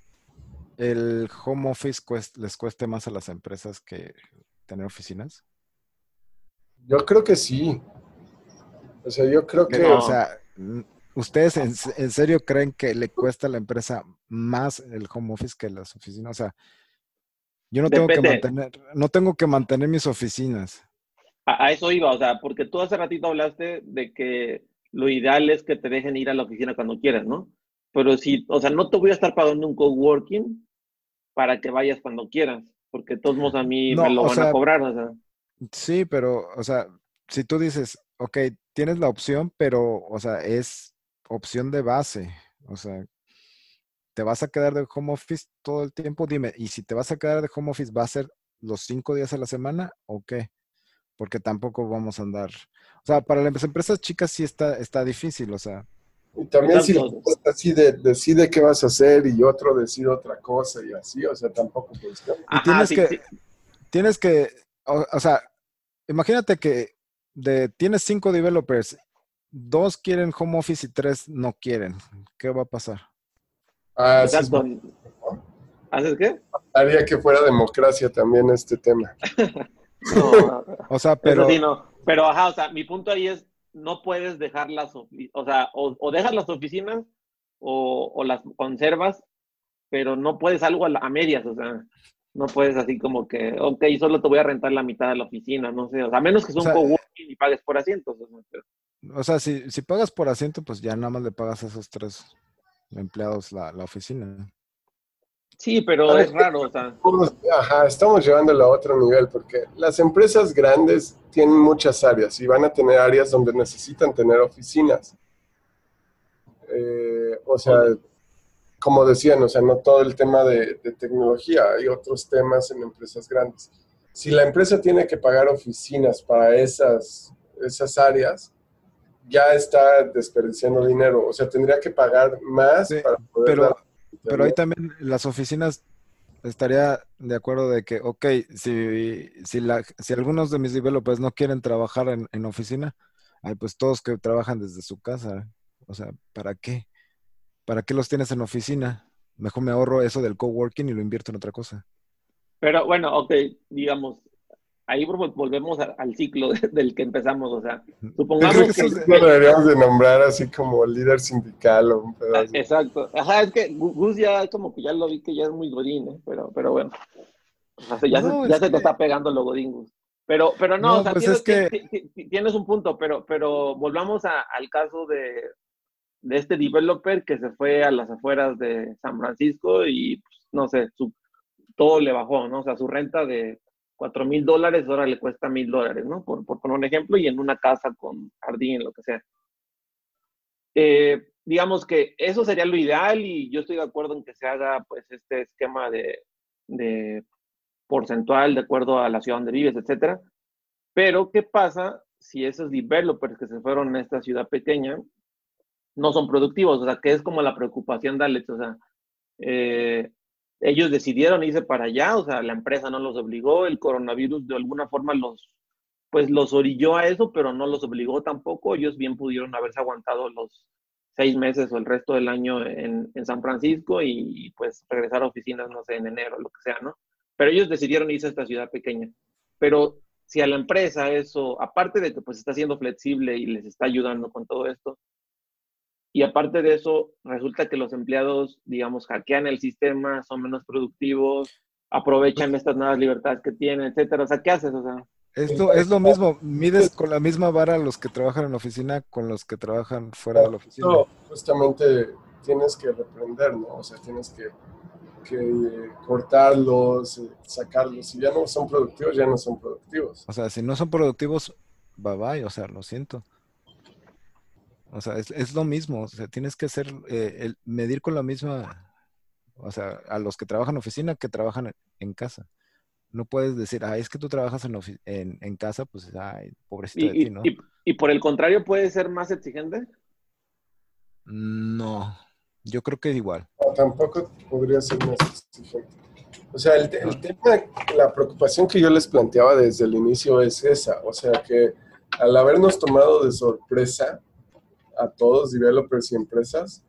el home office les cueste más a las empresas que tener oficinas? Yo creo que sí. O sea, yo creo que... O sea, ¿ustedes en, en, serio creen que le cuesta a la empresa más el home office que las oficinas? O sea, yo no tengo que mantener, no tengo que mantener mis oficinas. A, eso iba, o sea, porque tú hace ratito hablaste de que lo ideal es que te dejen ir a la oficina cuando quieras, ¿no? Pero si, o sea, no te voy a estar pagando un coworking para que vayas cuando quieras, porque todos modos a mí me lo van a cobrar, o sea. Sí, pero, o sea, si tú dices, ok, tienes la opción, pero, o sea, es opción de base, o sea, ¿te vas a quedar de home office todo el tiempo? Dime, ¿y si te vas a quedar de home office, va a ser los cinco días a la semana o qué? Porque tampoco vamos a andar. O sea, para las empresas chicas sí está, está difícil, o sea. Y también si así de, decide qué vas a hacer y otro decide otra cosa y así, o sea, tampoco puedes. Y tienes que, tienes que, o, sea, imagínate que de, tienes cinco developers, dos quieren home office y tres no quieren. ¿Qué va a pasar? Ah, ¿Haces qué? Haría que fuera democracia también este tema. no, o sea, pero... Pero, ajá, o sea, mi punto ahí es, no puedes dejar las, o sea, o, dejas las oficinas o, las conservas, pero no puedes algo a, medias, o sea, no puedes así como que, ok, solo te voy a rentar la mitad de la oficina, no sé, o sea, a menos que sea un coworking y pagues por asientos. O sea, si, si pagas por asiento, pues ya nada más le pagas a esos tres empleados la, la oficina. Sí, pero es raro. O sea. Ajá, estamos llevándolo a otro nivel porque las empresas grandes tienen muchas áreas y van a tener áreas donde necesitan tener oficinas. Eh, o sea, como decían, o sea, no todo el tema de, de, tecnología, hay otros temas en empresas grandes. Si la empresa tiene que pagar oficinas para esas, esas áreas, ya está desperdiciando dinero. O sea, tendría que pagar más para poder. Pero, pero ahí también las oficinas estaría de acuerdo de que, ok, si, si, la, si algunos de mis developers no quieren trabajar en, oficina, hay pues todos que trabajan desde su casa. O sea, ¿para qué? ¿Para qué los tienes en oficina? Mejor me ahorro eso del coworking y lo invierto en otra cosa. Pero bueno, ok, digamos, ahí volvemos al ciclo del que empezamos, o sea, supongamos que... Eso lo deberíamos de nombrar así como líder sindical o un pedazo. Exacto, ajá, es que Gus ya como que ya lo vi que ya es muy godín, ¿eh? pero, pero bueno, ya, se, ya se te está pegando lo godín, Gus. Pero, pero no, o sea, pues tienes, que... tienes, un punto, pero, pero volvamos al caso de, de este developer que se fue a las afueras de San Francisco y, pues, no sé, su, todo le bajó, ¿no? O sea, su renta de cuatro mil dólares, ahora le cuesta mil dólares, ¿no? Por, por, poner un ejemplo, y en una casa con jardín, lo que sea. Eh, digamos que eso sería lo ideal y yo estoy de acuerdo en que se haga pues este esquema de, de porcentual de acuerdo a la ciudad donde vives, etcétera. Pero, ¿qué pasa si esos developers que se fueron a esta ciudad pequeña no son productivos? O sea, que es como la preocupación de Alex. O sea, eh, ellos decidieron irse para allá, o sea, la empresa no los obligó, el coronavirus de alguna forma los, pues los orilló a eso, pero no los obligó tampoco, ellos bien pudieron haberse aguantado los seis meses o el resto del año en, San Francisco y pues regresar a oficinas, no sé, en enero, lo que sea, ¿no? Pero ellos decidieron irse a esta ciudad pequeña. Pero si a la empresa eso, aparte de que pues está siendo flexible y les está ayudando con todo esto, y aparte de eso, resulta que los empleados, digamos, hackean el sistema, son menos productivos, aprovechan estas nuevas libertades que tienen, etcétera. O sea, ¿qué haces? O sea, esto es lo mismo, mides con la misma vara los que trabajan en la oficina con los que trabajan fuera de la oficina. No, justamente tienes que reprender, ¿no? O sea, tienes que, que cortarlos, sacarlos. Si ya no son productivos, ya no son productivos. O sea, si no son productivos, bye bye, o sea, lo siento. O sea, es, lo mismo. O sea, tienes que hacer, eh, el, medir con la misma, o sea, a los que trabajan en oficina que trabajan en casa. No puedes decir, ah, es que tú trabajas en, en, en casa, pues, ay, pobrecito de ti, ¿no? Y, y, por el contrario, ¿puede ser más exigente? No, yo creo que es igual. tampoco podría ser más exigente. O sea, el, el tema, la preocupación que yo les planteaba desde el inicio es esa. O sea, que al habernos tomado de sorpresa a todos, developers y empresas,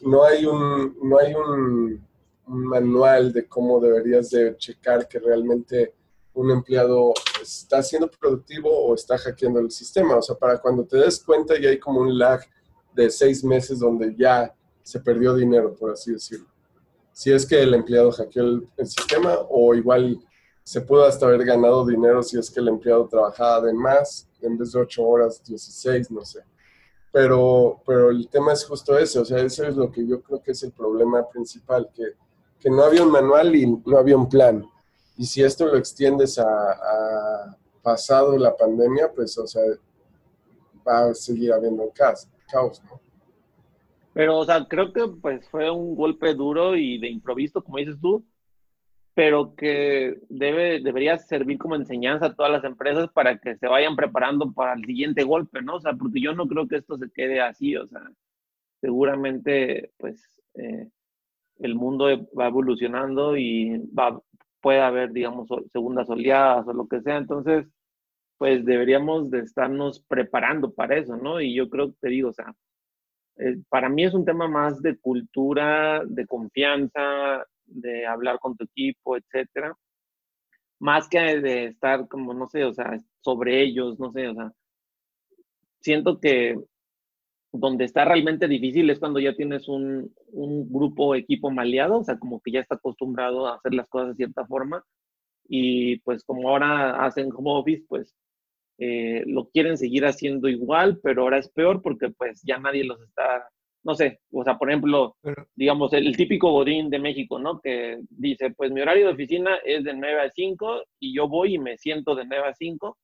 no hay un, no hay un, manual de cómo deberías de checar que realmente un empleado está siendo productivo o está hackeando el sistema. O sea, para cuando te des cuenta ya hay como un lag de seis meses donde ya se perdió dinero, por así decirlo. Si es que el empleado hackeó el, el sistema o igual se pudo hasta haber ganado dinero si es que el empleado trabajaba de más, en vez de 8 horas, 16, no sé. Pero, pero el tema es justo ese, o sea, eso es lo que yo creo que es el problema principal, que, que no había un manual y no había un plan. Y si esto lo extiendes a, a pasado la pandemia, pues, o sea, va a seguir habiendo caos, caos, ¿no? Pero, o sea, creo que pues fue un golpe duro y de improviso, como dices tú, pero que debe, debería servir como enseñanza a todas las empresas para que se vayan preparando para el siguiente golpe, ¿no? O sea, porque yo no creo que esto se quede así, o sea, seguramente, pues, eh, el mundo va evolucionando y va, puede haber, digamos, segundas oleadas o lo que sea, entonces, pues deberíamos de estarnos preparando para eso, ¿no? Y yo creo que te digo, o sea, eh, para mí es un tema más de cultura, de confianza, de hablar con tu equipo, etcétera, más que de estar como, no sé, o sea, sobre ellos, no sé, o sea, siento que donde está realmente difícil es cuando ya tienes un, un grupo, equipo maleado, o sea, como que ya está acostumbrado a hacer las cosas de cierta forma, y pues como ahora hacen home office, pues eh, lo quieren seguir haciendo igual, pero ahora es peor porque pues ya nadie los está no sé, o sea, por ejemplo, digamos, el, típico godín de México, ¿no? Que dice, pues mi horario de oficina es de 9 a 5 y yo voy y me siento de 9 a 5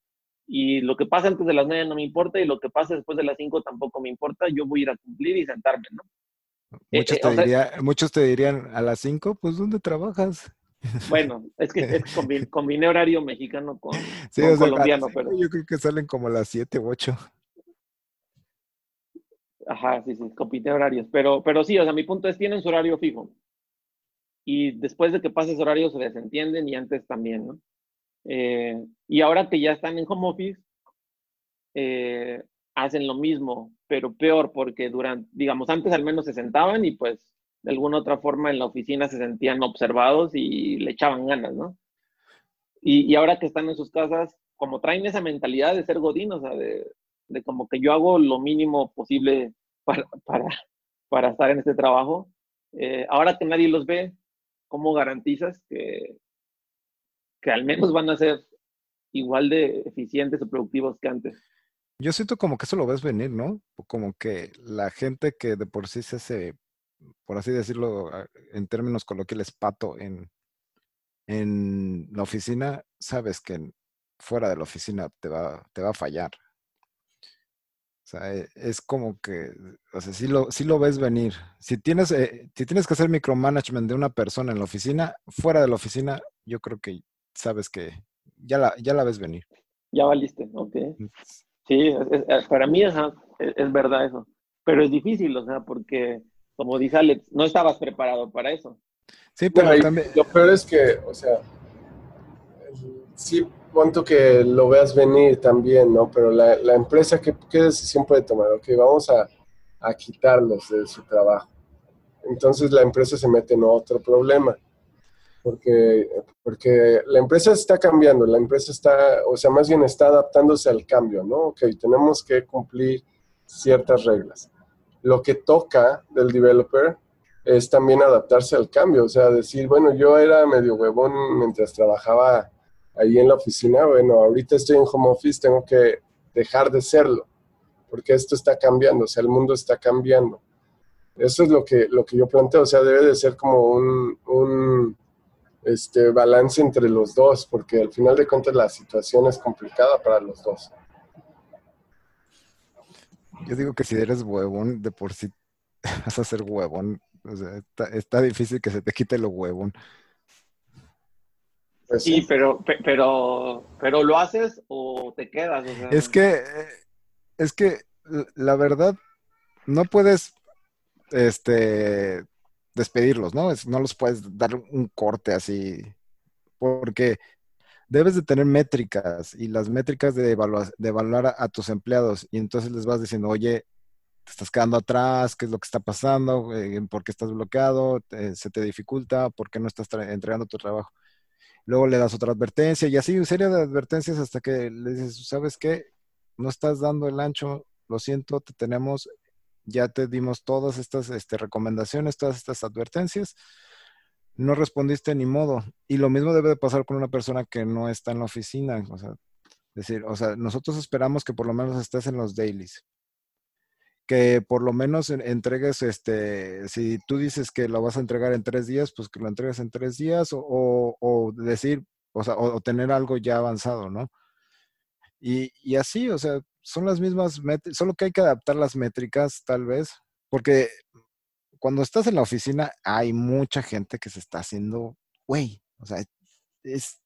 y lo que pasa antes de las 9 no me importa y lo que pasa después de las 5 tampoco me importa, yo voy a ir a cumplir y sentarme, ¿no? Muchos, eh, te, muchos te dirían a las 5, pues ¿dónde trabajas? Bueno, es que combiné, horario mexicano con, colombiano, pero... Yo creo que salen como a las 7 u 8. Ajá, sí, sí, compite horarios. Pero, pero sí, o sea, mi punto es, tienen su horario fijo. Y después de que pase ese horario se desentienden y antes también, ¿no? Eh, y ahora que ya están en home office, eh, hacen lo mismo, pero peor, porque durante, digamos, antes al menos se sentaban y pues de alguna otra forma en la oficina se sentían observados y le echaban ganas, ¿no? Y, y ahora que están en sus casas, como traen esa mentalidad de ser godín, o sea, de, de como que yo hago lo mínimo posible para, para, para estar en este trabajo. Eh, ahora que nadie los ve, ¿cómo garantizas que, que al menos van a ser igual de eficientes o productivos que antes? Yo siento como que eso lo ves venir, ¿no? Como que la gente que de por sí se hace, por así decirlo, en términos coloquiales, pato en, en la oficina, sabes que fuera de la oficina te va, te va a fallar. O sea, e, es como que, o sea, sí lo, sí lo ves venir. Si tienes, eh, si tienes que hacer micromanagement de una persona en la oficina, fuera de la oficina, yo creo que sabes que ya la, ya la ves venir. Ya valiste, ok. Mm. Sí, para mí es, es, verdad eso. Pero es difícil, o sea, porque, como dice Alex, no estabas preparado para eso. Sí, pero también... Lo peor es que, o sea, sí cuánto que lo veas venir también, ¿no? Pero la, la empresa, ¿qué, ¿qué, decisión puede tomar? Ok, vamos a, a, quitarlos de su trabajo. Entonces la empresa se mete en otro problema. Porque, porque la empresa está cambiando, la empresa está, o sea, más bien está adaptándose al cambio, ¿no? Ok, tenemos que cumplir ciertas reglas. Lo que toca del developer es también adaptarse al cambio, o sea, decir, bueno, yo era medio huevón mientras trabajaba ahí en la oficina, bueno, ahorita estoy en home office, tengo que dejar de serlo, porque esto está cambiando, o sea, el mundo está cambiando. Eso es lo que, lo que yo planteo, o sea, debe de ser como un, un este, balance entre los dos, porque al final de cuentas la situación es complicada para los dos. Yo digo que si eres huevón, de por sí vas a ser huevón. O sea, está, difícil que se te quite lo huevón. Pues sí, pero, pero, pero lo haces o te quedas. Es que, es que la verdad, no puedes, este, despedirlos, ¿no? no los puedes dar un corte así, porque debes de tener métricas y las métricas de, evaluar a, tus empleados y entonces les vas diciendo, oye, te estás quedando atrás, qué es lo que está pasando, eh, por qué estás bloqueado, se te dificulta, por qué no estás entregando tu trabajo. Luego le das otra advertencia y así una serie de advertencias hasta que le dices, ¿sabes qué? No estás dando el ancho, lo siento, te tenemos, ya te dimos todas estas este, recomendaciones, todas estas advertencias no respondiste ni modo. Y lo mismo debe de pasar con una persona que no está en la oficina. O sea, decir, o sea, nosotros esperamos que por lo menos estés en los dailies. Que por lo menos entregues, este, si tú dices que lo vas a entregar en tres días, pues que lo entregues en tres días o, decir, o sea, o, tener algo ya avanzado, ¿no? Y, y así, o sea, son las mismas métricas, solo que hay que adaptar las métricas tal vez, porque cuando estás en la oficina hay mucha gente que se está haciendo, güey, o sea, es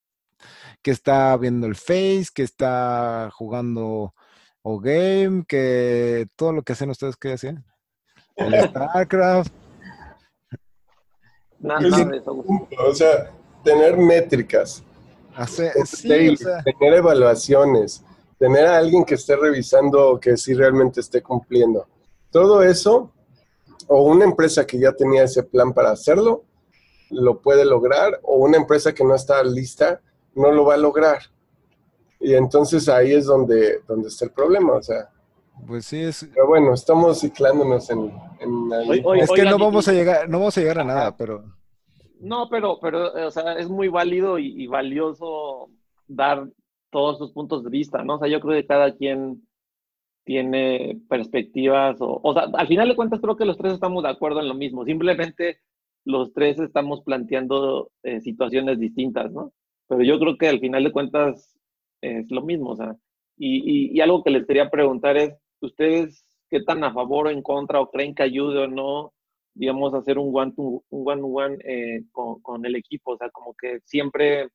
que está viendo el Face, que está jugando o game, que todo lo que hacen ustedes, ¿qué hacen? El StarCraft. o sea, tener métricas. tener evaluaciones, tener a alguien que esté revisando que sí realmente esté cumpliendo. Todo eso o una empresa que ya tenía ese plan para hacerlo, lo puede lograr, o una empresa que no está lista, no lo va a lograr. Y entonces ahí es donde, donde está el problema, o sea. Pues sí es. Pero bueno, estamos ciclándonos en, es que no vamos a llegar, no vamos a llegar a nada, pero. No, pero, pero, o sea, es muy válido y, y valioso dar todos sus puntos de vista, ¿no? O sea, yo creo que cada quien tiene perspectivas, o, o sea, al final de cuentas creo que los tres estamos de acuerdo en lo mismo, simplemente los tres estamos planteando eh, situaciones distintas, ¿no? Pero yo creo que al final de cuentas es lo mismo, o sea, y, y, algo que les quería preguntar es, ¿ustedes qué tan a favor o en contra o creen que ayude o no, digamos, hacer un one-to-one one, one, eh, con, con, el equipo? O sea, como que siempre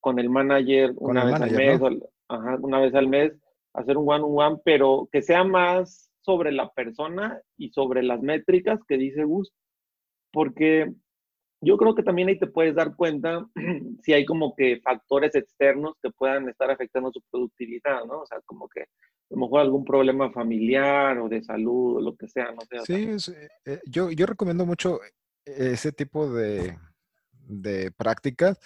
con el manager una vez al mes, ajá, una vez al mes, hacer un one-on-one, pero que sea más sobre la persona y sobre las métricas que dice Gus, porque yo creo que también ahí te puedes dar cuenta si hay como que factores externos que puedan estar afectando su productividad, ¿no? O sea, como que a lo mejor algún problema familiar o de salud o lo que sea, no. Sí, eh, yo, yo recomiendo mucho ese tipo de, de prácticas.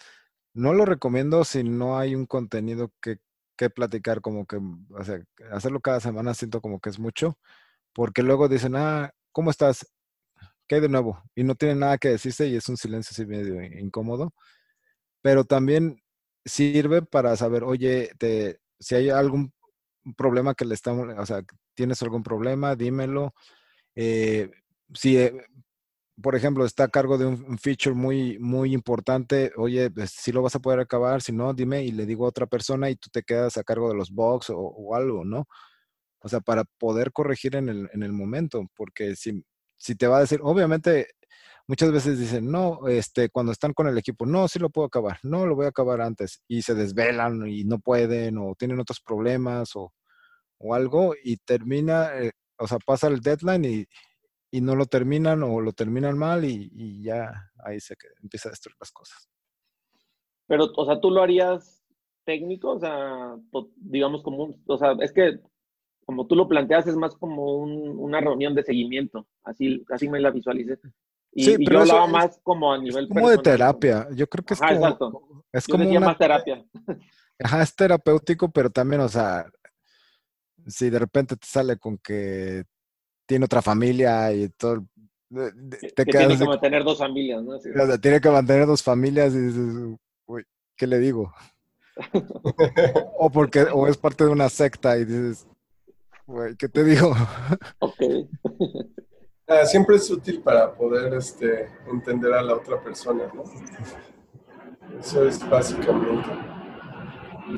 No lo recomiendo si no hay un contenido que que platicar, como que, o sea, hacerlo cada semana siento como que es mucho, porque luego dicen, ah, ¿cómo estás? ¿Qué hay de nuevo? Y no tienen nada que decirse y es un silencio así medio incómodo, pero también sirve para saber, oye, te, si hay algún problema que le estamos, o sea, tienes algún problema, dímelo. Eh, si eh, por ejemplo, está a cargo de un feature muy, muy importante, oye, pues, si lo vas a poder acabar, si no, dime y le digo a otra persona y tú te quedas a cargo de los bugs o, algo, ¿no? O sea, para poder corregir en el, en el momento, porque si, si te va a decir, obviamente, muchas veces dicen, no, este, cuando están con el equipo, no, sí lo puedo acabar, no, lo voy a acabar antes, y se desvelan y no pueden, o tienen otros problemas, o, o algo, y termina, eh, o sea, pasa el deadline y, y no lo terminan o lo terminan mal y, ya ahí se empieza a destruir las cosas. Pero, o sea, tú lo harías técnico, o sea, digamos como o sea, es que como tú lo planteas es más como una reunión de seguimiento, así, así me la visualicé. Y, sí, pero yo hablaba más como a nivel como de terapia, yo creo que es como, es como una, más terapia. Ajá, es terapéutico, pero también, o sea, si de repente te sale con que tiene otra familia y todo. tiene que mantener dos familias, ¿no? tiene que mantener dos familias y dices, uy, ¿qué le digo? o porque o es parte de una secta y dices, güey, ¿qué te digo? ok. Ah, siempre es útil para poder este, entender a la otra persona, ¿no? Eso es básicamente.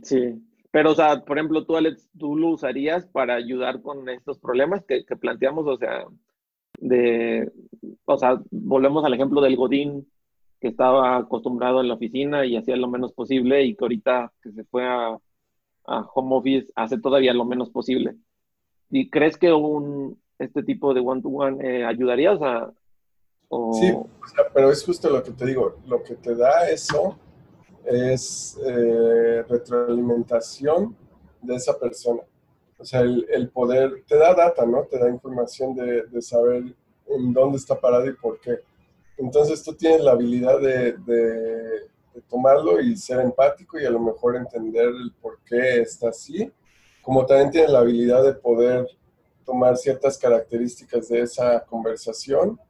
Sí. Pero, o sea, por ejemplo, tú, Alex, tú lo usarías para ayudar con estos problemas que, que planteamos, o sea, de, o sea, volvemos al ejemplo del Godín que estaba acostumbrado en la oficina y hacía lo menos posible y que ahorita que se fue a, a home office hace todavía lo menos posible. ¿Y crees que un, este tipo de one-to-one eh, ayudaría? O, Sí, pero es justo lo que te digo, lo que te da eso es eh, retroalimentación de esa persona. O sea, el, poder, te da data, ¿no? Te da información de, de saber en dónde está parado y por qué. Entonces tú tienes la habilidad de, de, tomarlo y ser empático y a lo mejor entender el por qué está así, como también tienes la habilidad de poder tomar ciertas características de esa conversación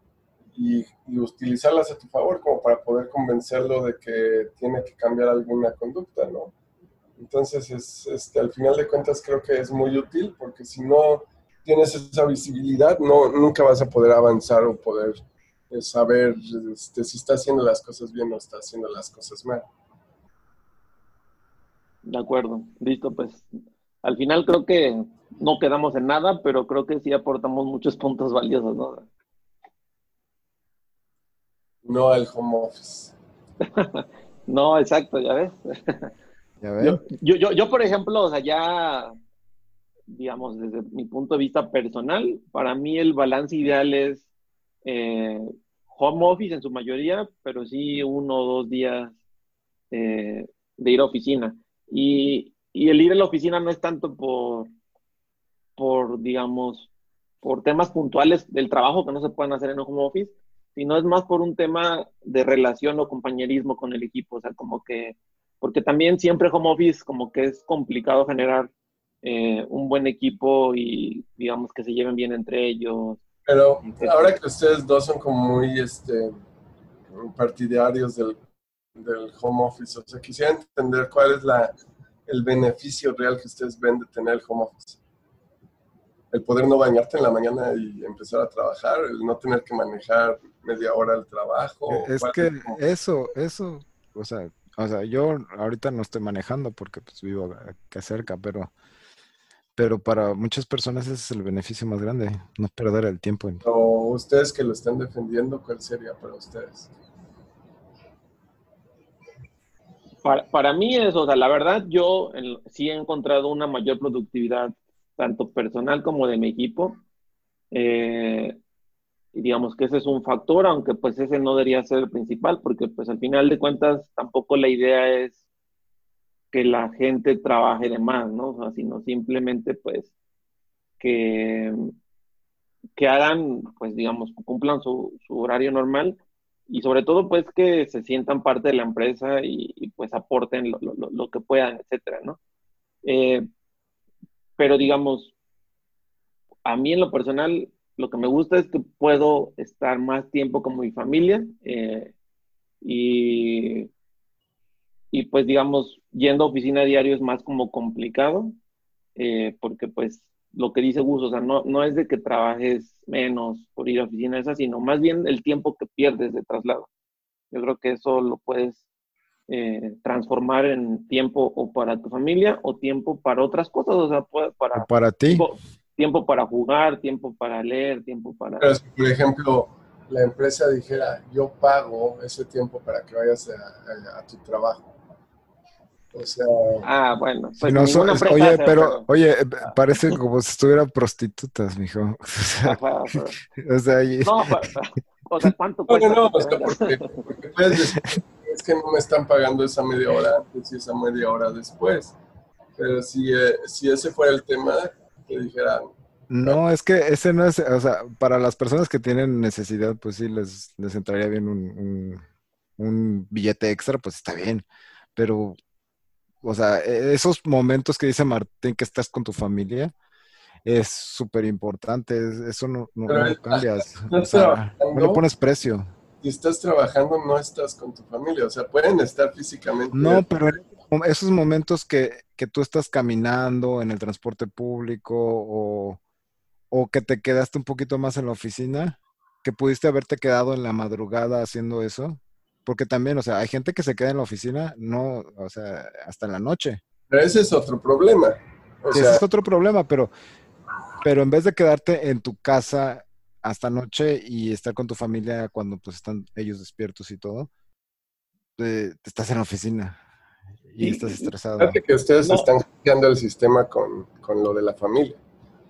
y, y, utilizarlas a tu favor como para poder convencerlo de que tiene que cambiar alguna conducta, ¿no? Entonces, es, este, al final de cuentas creo que es muy útil porque si no tienes esa visibilidad, no, nunca vas a poder avanzar o poder saber este, si está haciendo las cosas bien o está haciendo las cosas mal. De acuerdo, listo, pues al final creo que no quedamos en nada, pero creo que sí aportamos muchos puntos valiosos, ¿no? No al home office. no, exacto, ya ves. Yo, yo, yo, por ejemplo, o sea, ya, digamos, desde mi punto de vista personal, para mí el balance ideal es eh, home office en su mayoría, pero sí uno o dos días eh, de ir a oficina. Y, el ir a la oficina no es tanto por, por, digamos, por temas puntuales del trabajo que no se pueden hacer en home office, sino es más por un tema de relación o compañerismo con el equipo. O sea, como que, porque también siempre home office como que es complicado generar eh, un buen equipo y digamos que se lleven bien entre ellos, pero ahora que ustedes dos son como muy este, partidarios del, del home office, o sea, quisiera entender cuál es la, el beneficio real que ustedes ven de tener el home office. El poder no bañarte en la mañana y empezar a trabajar, el no tener que manejar media hora el trabajo. Es que eso, eso, o sea, o sea, yo ahorita no estoy manejando porque pues vivo acá cerca, pero pero para muchas personas ese es el beneficio más grande, no perder el tiempo. O ustedes que lo están defendiendo, ¿cuál sería para ustedes? Para, mí es, o sea, la verdad yo sí he encontrado una mayor productividad, tanto personal como de mi equipo. Eh, digamos que ese es un factor, aunque pues ese no debería ser el principal, porque pues al final de cuentas tampoco la idea es que la gente trabaje de más, ¿no? O sea, sino simplemente pues que, que hagan, pues digamos, cumplan su, horario normal y sobre todo pues que se sientan parte de la empresa y, pues aporten lo, que puedan, etcétera, ¿no? Eh, pero digamos, a mí en lo personal lo que me gusta es que puedo estar más tiempo con mi familia eh, y y pues digamos, yendo a oficina diario es más como complicado, eh, porque pues lo que dice Gus, o sea, no, no es de que trabajes menos por ir a oficina esa, sino más bien el tiempo que pierdes de traslado. Yo creo que eso lo puedes eh, transformar en tiempo o para tu familia o tiempo para otras cosas, o sea, para, para ti. Tiempo, para jugar, tiempo para leer, tiempo para... Pero por ejemplo, la empresa dijera, yo pago ese tiempo para que vayas a tu trabajo o sea. Ah, bueno. Pues oye, pero, oye, parece como si estuvieran prostitutas, mijo. O sea, no, o sea, ¿cuánto cuesta? No, no, no, porque, porque puedes decir, es que no me están pagando esa media hora antes y esa media hora después. Pero si, eh, si ese fuera el tema, te dijeran. No, es que ese no es, o sea, para las personas que tienen necesidad, pues sí les, les entraría bien un, un, un billete extra, pues está bien. Pero o sea, e, esos momentos que dice Martín que estás con tu familia es súper importante. Eso no, no, cambias. o sea, no le pones precio. Si estás trabajando, no estás con tu familia. O sea, pueden estar físicamente. No, pero esos momentos que, que tú estás caminando en el transporte público o, o que te quedaste un poquito más en la oficina, que pudiste haberte quedado en la madrugada haciendo eso, porque también, o sea, hay gente que se queda en la oficina, no, o sea, hasta en la noche. Pero ese es otro problema. ese es otro problema, pero, pero en vez de quedarte en tu casa hasta noche y estar con tu familia cuando pues están ellos despiertos y todo, te, estás en la oficina y, estás estresado. Fíjate que ustedes están cambiando el sistema con, con, lo de la familia.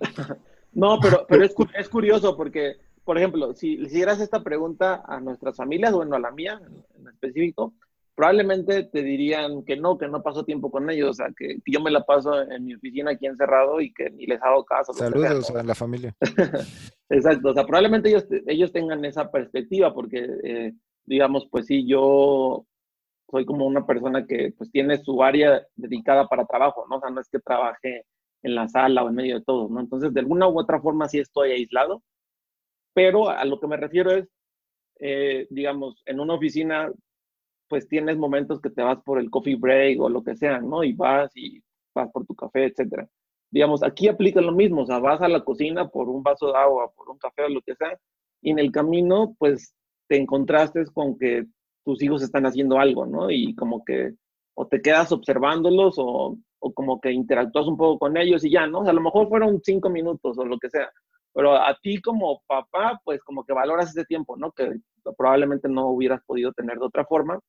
no, pero, pero es, es, curioso porque, por ejemplo, si le hicieras esta pregunta a nuestras familias, bueno, a la mía en específico, probablemente te dirían que no, que no paso tiempo con ellos, o sea, que yo me la paso en mi oficina aquí encerrado y que ni les hago caso. Saludos a la familia. Exacto, o sea, probablemente ellos, ellos tengan esa perspectiva porque, eh, digamos, pues sí, yo soy como una persona que pues tiene su área dedicada para trabajo, ¿no? O sea, no es que trabaje en la sala o en medio de todo, ¿no? Entonces, de alguna u otra forma sí estoy aislado, pero a lo que me refiero es, eh, digamos, en una oficina pues tienes momentos que te vas por el coffee break o lo que sea, ¿no? Y vas y vas por tu café, etcétera. Digamos, aquí aplica lo mismo, o sea, vas a la cocina por un vaso de agua, por un café o lo que sea, y en el camino, pues te encontraste con que tus hijos están haciendo algo, ¿no? Y como que o te quedas observándolos o, o como que interactúas un poco con ellos y ya, ¿no? O sea, a lo mejor fueron cinco minutos o lo que sea, pero a ti como papá, pues como que valoras ese tiempo, ¿no? Que probablemente no hubieras podido tener de otra forma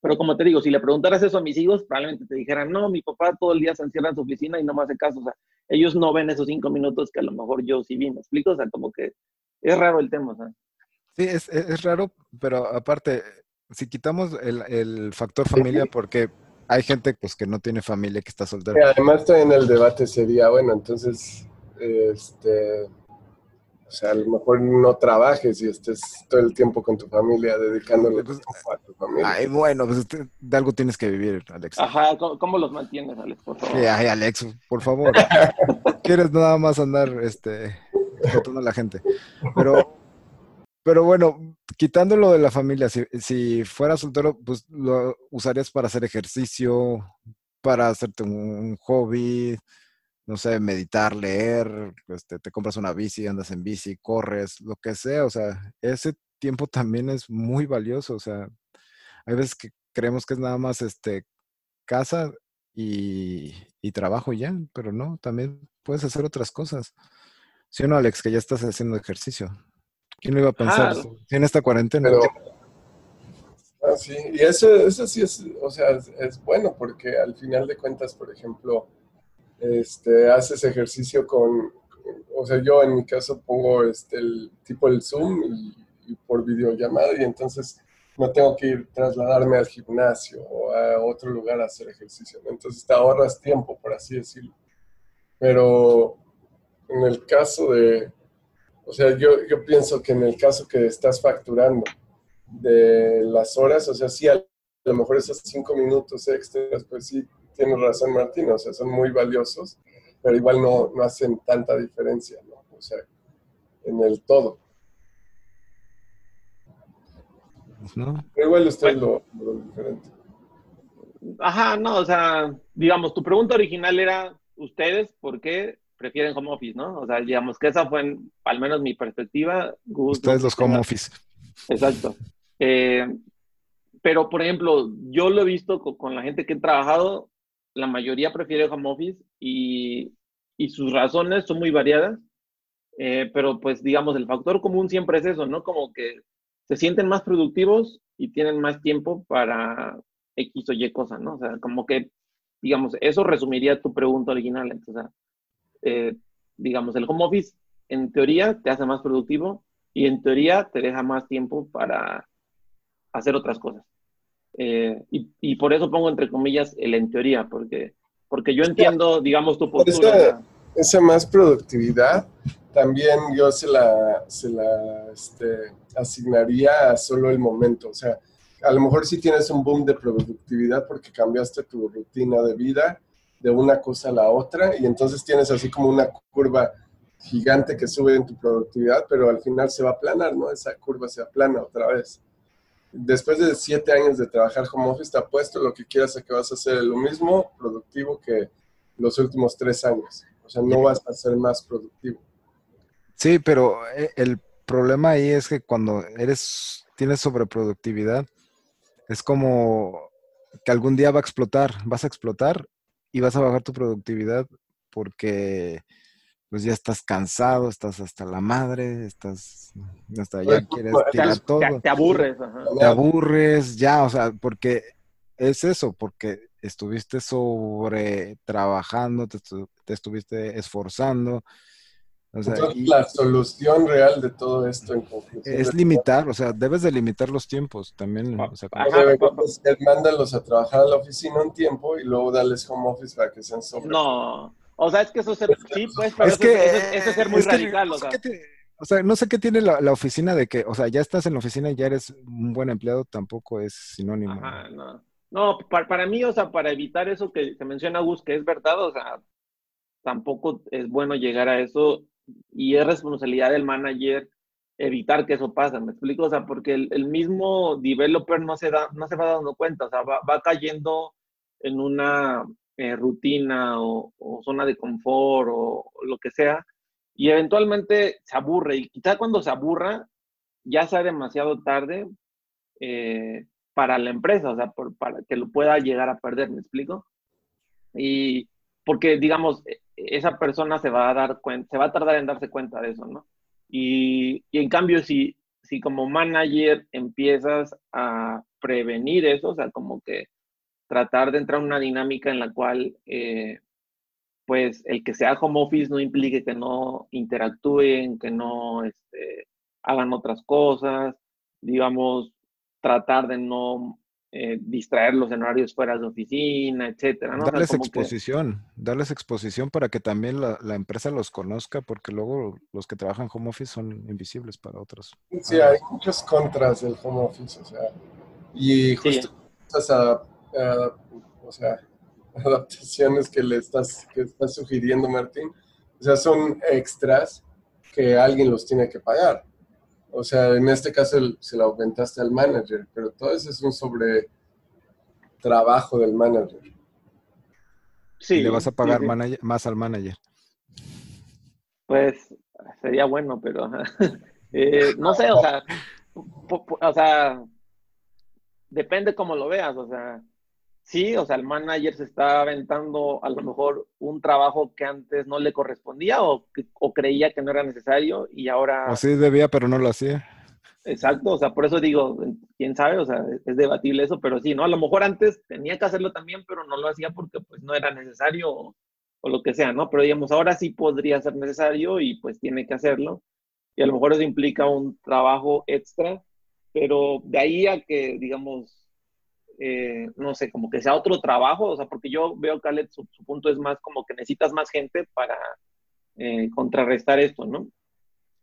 pero como te digo, si le preguntaras eso a mis hijos, probablemente te dijeran, no, mi papá todo el día se encierra en su oficina y no me hace caso. O sea, ellos no ven esos cinco minutos que a lo mejor yo sí vi, ¿me explico? O sea, como que es raro el tema, ¿sabes? Sí, es, es raro, pero aparte, si quitamos el, el factor familia, porque hay gente pues que no tiene familia, que está soltera. además, estoy en el debate sería, bueno, entonces, este o sea, a lo mejor no trabajes y estés todo el tiempo con tu familia, dedicándole pues, a tu familia. Ay, bueno, pues este, de algo tienes que vivir, Alex. Ajá, ¿cómo, los mantienes, Alex, por favor? ay, Alex, por favor. Quieres nada más andar, este, a la gente. Pero, pero bueno, quitando lo de la familia, si, si fueras soltero, pues lo usarías para hacer ejercicio, para hacerte un hobby, no sé, meditar, leer, este, te compras una bici, andas en bici, corres, lo que sea, o sea, ese tiempo también es muy valioso, o sea, hay veces que creemos que es nada más este casa y, trabajo ya, pero no, también puedes hacer otras cosas. ¿Sí o no, Alex, que ya estás haciendo ejercicio? ¿Quién lo iba a pensar en esta cuarentena? ah, sí, y eso, eso sí es, o sea, es bueno porque al final de cuentas, por ejemplo, este, haces ejercicio con, o sea, yo en mi caso pongo este, el tipo el Zoom y, por videollamada y entonces no tengo que ir trasladarme al gimnasio o a otro lugar a hacer ejercicio. Entonces te ahorras tiempo, por así decirlo. Pero en el caso de, o sea, yo, yo pienso que en el caso que estás facturando de las horas, o sea, sí, a lo mejor esos cinco minutos extras, pues sí, tienes razón Martín, o sea, son muy valiosos, pero igual no, no hacen tanta diferencia, ¿no? O sea, en el todo. Pues no. Pero igual usted lo, lo diferente. Ajá, no, o sea, digamos, tu pregunta original era, ¿ustedes por qué prefieren home office, no? O sea, digamos que esa fue, al menos mi perspectiva. Ustedes los home office. Exacto. Eh, pero, por ejemplo, yo lo he visto con, la gente que he trabajado, la mayoría prefiere home office y, sus razones son muy variadas, eh, pero pues digamos, el factor común siempre es eso, ¿no? Como que se sienten más productivos y tienen más tiempo para X o Y cosa, ¿no? O sea, como que, digamos, eso resumiría tu pregunta original. Entonces, eh, digamos, el home office en teoría te hace más productivo y en teoría te deja más tiempo para hacer otras cosas. Eh, y, por eso pongo entre comillas el en teoría, porque, porque yo entiendo, digamos, tu postura. Esa, más productividad también yo se la, se la este, asignaría a solo el momento. O sea, a lo mejor sí tienes un boom de productividad porque cambiaste tu rutina de vida de una cosa a la otra y entonces tienes así como una curva gigante que sube en tu productividad, pero al final se va a aplanar, ¿no? Esa curva se aplana otra vez después de siete años de trabajar como office, te apuesto lo que quieras es que vas a hacer lo mismo productivo que los últimos tres años. O sea, no vas a ser más productivo. Sí, pero eh, el problema ahí es que cuando eres, tienes sobreproductividad, es como que algún día va a explotar, vas a explotar y vas a bajar tu productividad porque pues ya estás cansado, estás hasta la madre, estás hasta ya quieres tirar todo. Te, aburres. Te aburres, ya, o sea, porque es eso, porque estuviste sobre trabajando, te, estuviste esforzando. O sea, Entonces, la solución real de todo esto en es limitar, o sea, debes de limitar los tiempos también. O sea, mándalos a trabajar a la oficina un tiempo y luego darles home office para que sean sobre. No, o sea, es que eso es ser, sí, pues, pero es eso, que, eso, es ser muy radical, o sea. o sea, no sé qué tiene la, la, oficina de que, o sea, ya estás en la oficina y ya eres un buen empleado, tampoco es sinónimo. Ajá, no. No, para, para, mí, o sea, para evitar eso que, que menciona Gus, que es verdad, o sea, tampoco es bueno llegar a eso y es responsabilidad del manager evitar que eso pase, ¿me explico? O sea, porque el, el mismo developer no se, da, no se va dando cuenta, o sea, va, va cayendo en una eh, rutina o, zona de confort o, o, lo que sea, y eventualmente se aburre, y quizá cuando se aburra, ya sea demasiado tarde, eh, para la empresa, o sea, por, para que lo pueda llegar a perder, ¿me explico? Y porque, digamos, e, esa persona se va a dar cuenta, se va a tardar en darse cuenta de eso, ¿no? Y, y en cambio, si, si como manager empiezas a prevenir eso, o sea, como que tratar de entrar en una dinámica en la cual, eh, pues, el que sea home office no implique que no interactúen, que no este, hagan otras cosas, digamos, tratar de no eh, distraerlos en horarios fuera de oficina, etcétera. ¿no? Darles o sea, exposición, que... darles exposición para que también la, la, empresa los conozca, porque luego los que trabajan home office son invisibles para otros. Sí, hay muchas contras del home office, o sea, y justo sí. a, o sea, adaptaciones que le estás, que estás sugiriendo, Martín, o sea, son extras que alguien los tiene que pagar. O sea, en este caso se lo aumentaste al manager, pero todo eso es un sobre trabajo del manager. Sí. Y le vas a pagar sí, sí. Manager, más al manager. Pues sería bueno, pero eh, no sé, o sea, o sea, depende cómo lo veas, o sea, sí, o sea, el manager se está aventando a lo mejor un trabajo que antes no le correspondía o, o creía que no era necesario y ahora... O sí debía, pero no lo hacía. Exacto, o sea, por eso digo, quién sabe, o sea, es debatible eso, pero sí, ¿no? A lo mejor antes tenía que hacerlo también, pero no lo hacía porque pues no era necesario o, o lo que sea, ¿no? Pero digamos, ahora sí podría ser necesario y pues tiene que hacerlo. Y a lo mejor eso implica un trabajo extra, pero de ahí a que, digamos, eh, no sé, como que sea otro trabajo, o sea, porque yo veo, Khaled, su, su punto es más como que necesitas más gente para eh, contrarrestar esto, ¿no?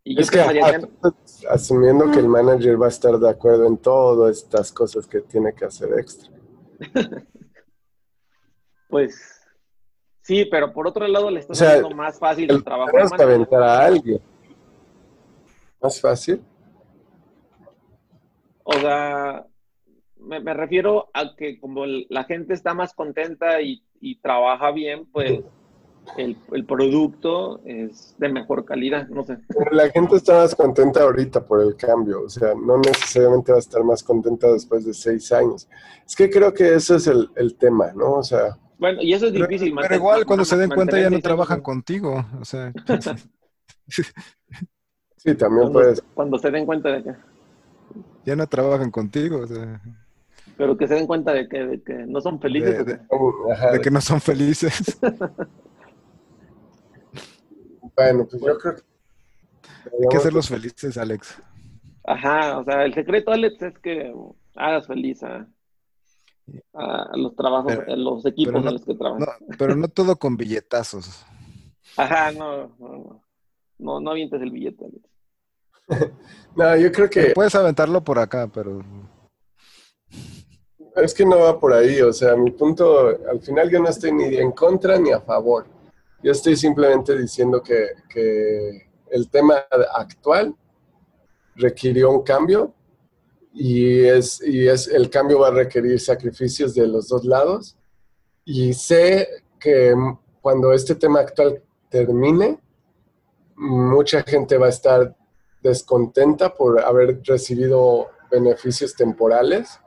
Y es que, que asumiendo que el manager va a estar de acuerdo en todas estas cosas que tiene que hacer extra. pues sí, pero por otro lado le estás o sea, haciendo más fácil el, el trabajo. Tienes que aventar a alguien. ¿Más fácil? O sea, me, me, refiero a que como el, la gente está más contenta y, y trabaja bien, pues el, el, producto es de mejor calidad, no sé. Pero la gente está más contenta ahorita por el cambio, o sea, no necesariamente va a estar más contenta después de seis años. Es que creo que ese es el, el tema, ¿no? O sea... Bueno, y eso es pero, difícil. Pero igual cuando se den cuenta ya no trabajan contigo, o sea... sí, también cuando, puedes. Cuando se den cuenta de que... Ya no trabajan contigo, o sea pero que se den cuenta de que, de que no son felices. De, de, de que no son felices. bueno, pues yo creo que... Hay que hacerlos felices, Alex. Ajá, o sea, el secreto, Alex, es que hagas feliz a, a los trabajos, pero, a los equipos no, en los que trabajas. No, pero no todo con billetazos. Ajá, no, no, no, no avientes el billete, Alex. no, yo creo que... Puedes aventarlo por acá, pero... Es que no va por ahí, o sea, mi punto, al final yo no estoy ni en contra ni a favor. Yo estoy simplemente diciendo que, que el tema actual requirió un cambio y, es, y es, el cambio va a requerir sacrificios de los dos lados. Y sé que cuando este tema actual termine, mucha gente va a estar descontenta por haber recibido beneficios temporales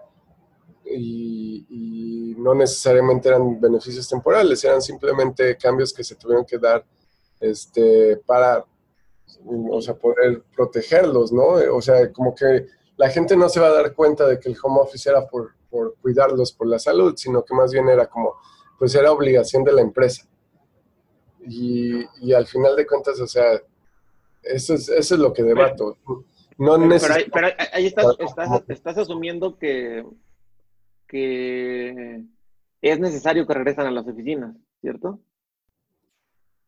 y, y, no necesariamente eran beneficios temporales, eran simplemente cambios que se tuvieron que dar este, para, o sea, poder protegerlos, ¿no? O sea, como que la gente no se va a dar cuenta de que el home office era por, por cuidarlos por la salud, sino que más bien era como, pues era obligación de la empresa. Y, y al final de cuentas, o sea, eso es, eso es lo que debato. No pero, pero, ahí, estás, estás, estás, asumiendo que, que es necesario que regresan a las oficinas, ¿cierto?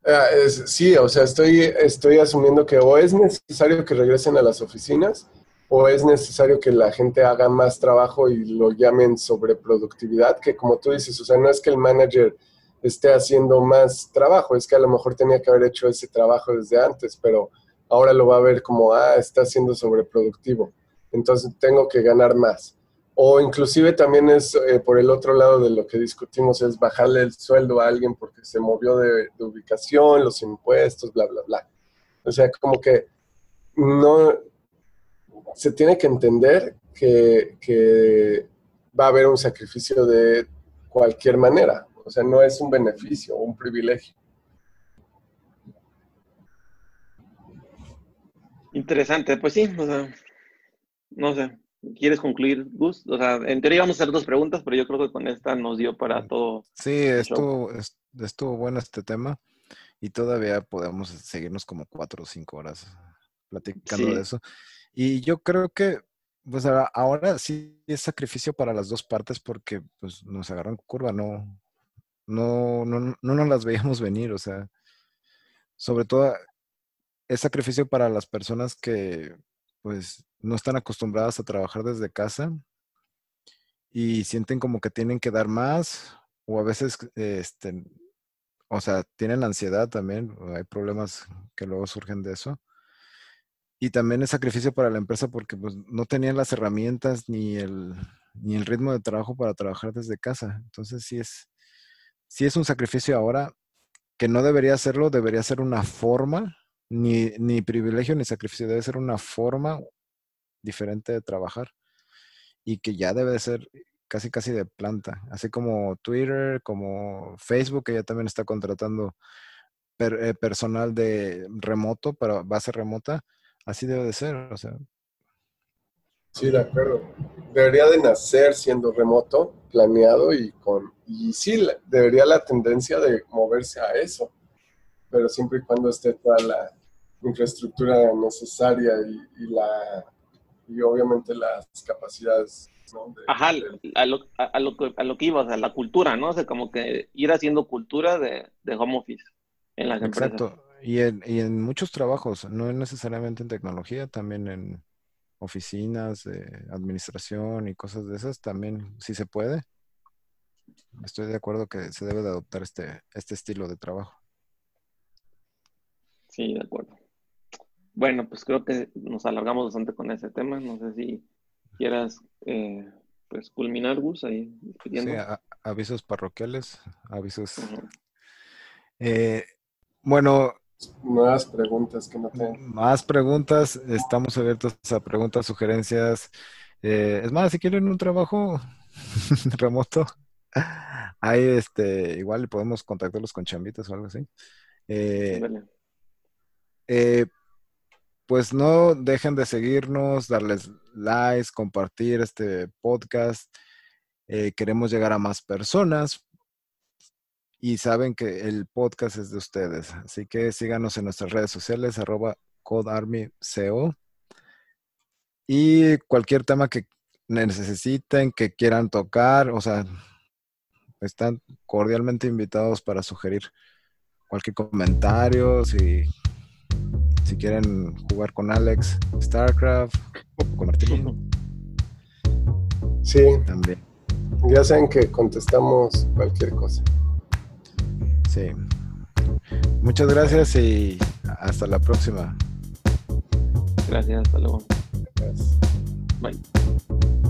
Ah, sí, o sea, estoy, estoy asumiendo que o es necesario que regresen a las oficinas o es necesario que la gente haga más trabajo y lo llamen sobreproductividad, que como tú dices, o sea, no es que el manager esté haciendo más trabajo, es que a lo mejor tenía que haber hecho ese trabajo desde antes, pero ahora lo va a ver como, ah, está siendo sobreproductivo, entonces tengo que ganar más. O inclusive también es eh, por el otro lado de lo que discutimos, es bajarle el sueldo a alguien porque se movió de, ubicación, los impuestos, bla, bla, bla. O sea, como que no, se tiene que entender que, va a haber un sacrificio de cualquier manera. O sea, no es un beneficio un privilegio. Interesante, pues sí, o sea, no sé, ¿quieres concluir, Gus? O sea, en teoría íbamos a hacer dos preguntas, pero yo creo que con esta nos dio para todo. Sí, estuvo, estuvo bueno este tema y todavía podemos seguirnos como cuatro o cinco horas platicando de eso. Y yo creo que, pues ahora sí es sacrificio para las dos partes porque pues nos agarran curva, no, no, no, no nos las veíamos venir, o sea, sobre todo es sacrificio para las personas que pues no están acostumbradas a trabajar desde casa y sienten como que tienen que dar más o a veces, este, o sea, tienen ansiedad también, hay problemas que luego surgen de eso y también es sacrificio para la empresa porque pues, no tenían las herramientas ni el, ni el ritmo de trabajo para trabajar desde casa. Entonces sí es, sí es un sacrificio ahora que no debería hacerlo, debería ser una forma, ni, ni privilegio ni sacrificio, debe ser una forma diferente de trabajar y que ya debe ser casi casi de planta, así como Twitter, como Facebook, que ya también está contratando eh, personal de remoto para base remota Así debe de ser, o sea. Sí, de acuerdo. Debería de nacer siendo remoto, planeado y con... Y sí, debería la tendencia de moverse a eso, pero siempre y cuando esté toda la infraestructura necesaria y, la y obviamente las capacidades Ajá, a, lo, a, lo, a lo que ibas, a la cultura, ¿no? O sea, como que ir haciendo cultura de, de home office en las Exacto. empresas. Y en, y en muchos trabajos, no necesariamente en tecnología, también en oficinas, de administración y cosas de esas, también si se puede. Estoy de acuerdo que se debe de adoptar este, este estilo de trabajo. Sí, de acuerdo. Bueno, pues creo que nos alargamos bastante con ese tema. No sé si quieras eh, pues culminar, Gus, ahí Sí, avisos parroquiales, avisos. Eh, bueno, más preguntas que no tengo. Más preguntas, estamos abiertos a preguntas, sugerencias. Eh, es más, si quieren un trabajo remoto, ahí este, igual podemos contactarlos con chambitas o algo así. Eh, eh, pues no dejen de seguirnos, darles likes, compartir este podcast. queremos llegar a más personas y saben que el podcast es de ustedes. Así que síganos en nuestras redes sociales, arroba codearmyco. Y cualquier tema que necesiten, que quieran tocar, o sea, están cordialmente invitados para sugerir cualquier comentario, si quieren jugar con Alex, StarCraft, o con Martín. Sí. También. Ya saben que contestamos cualquier cosa. Sí. Muchas gracias y hasta la próxima. Gracias, hasta luego. Gracias. Bye.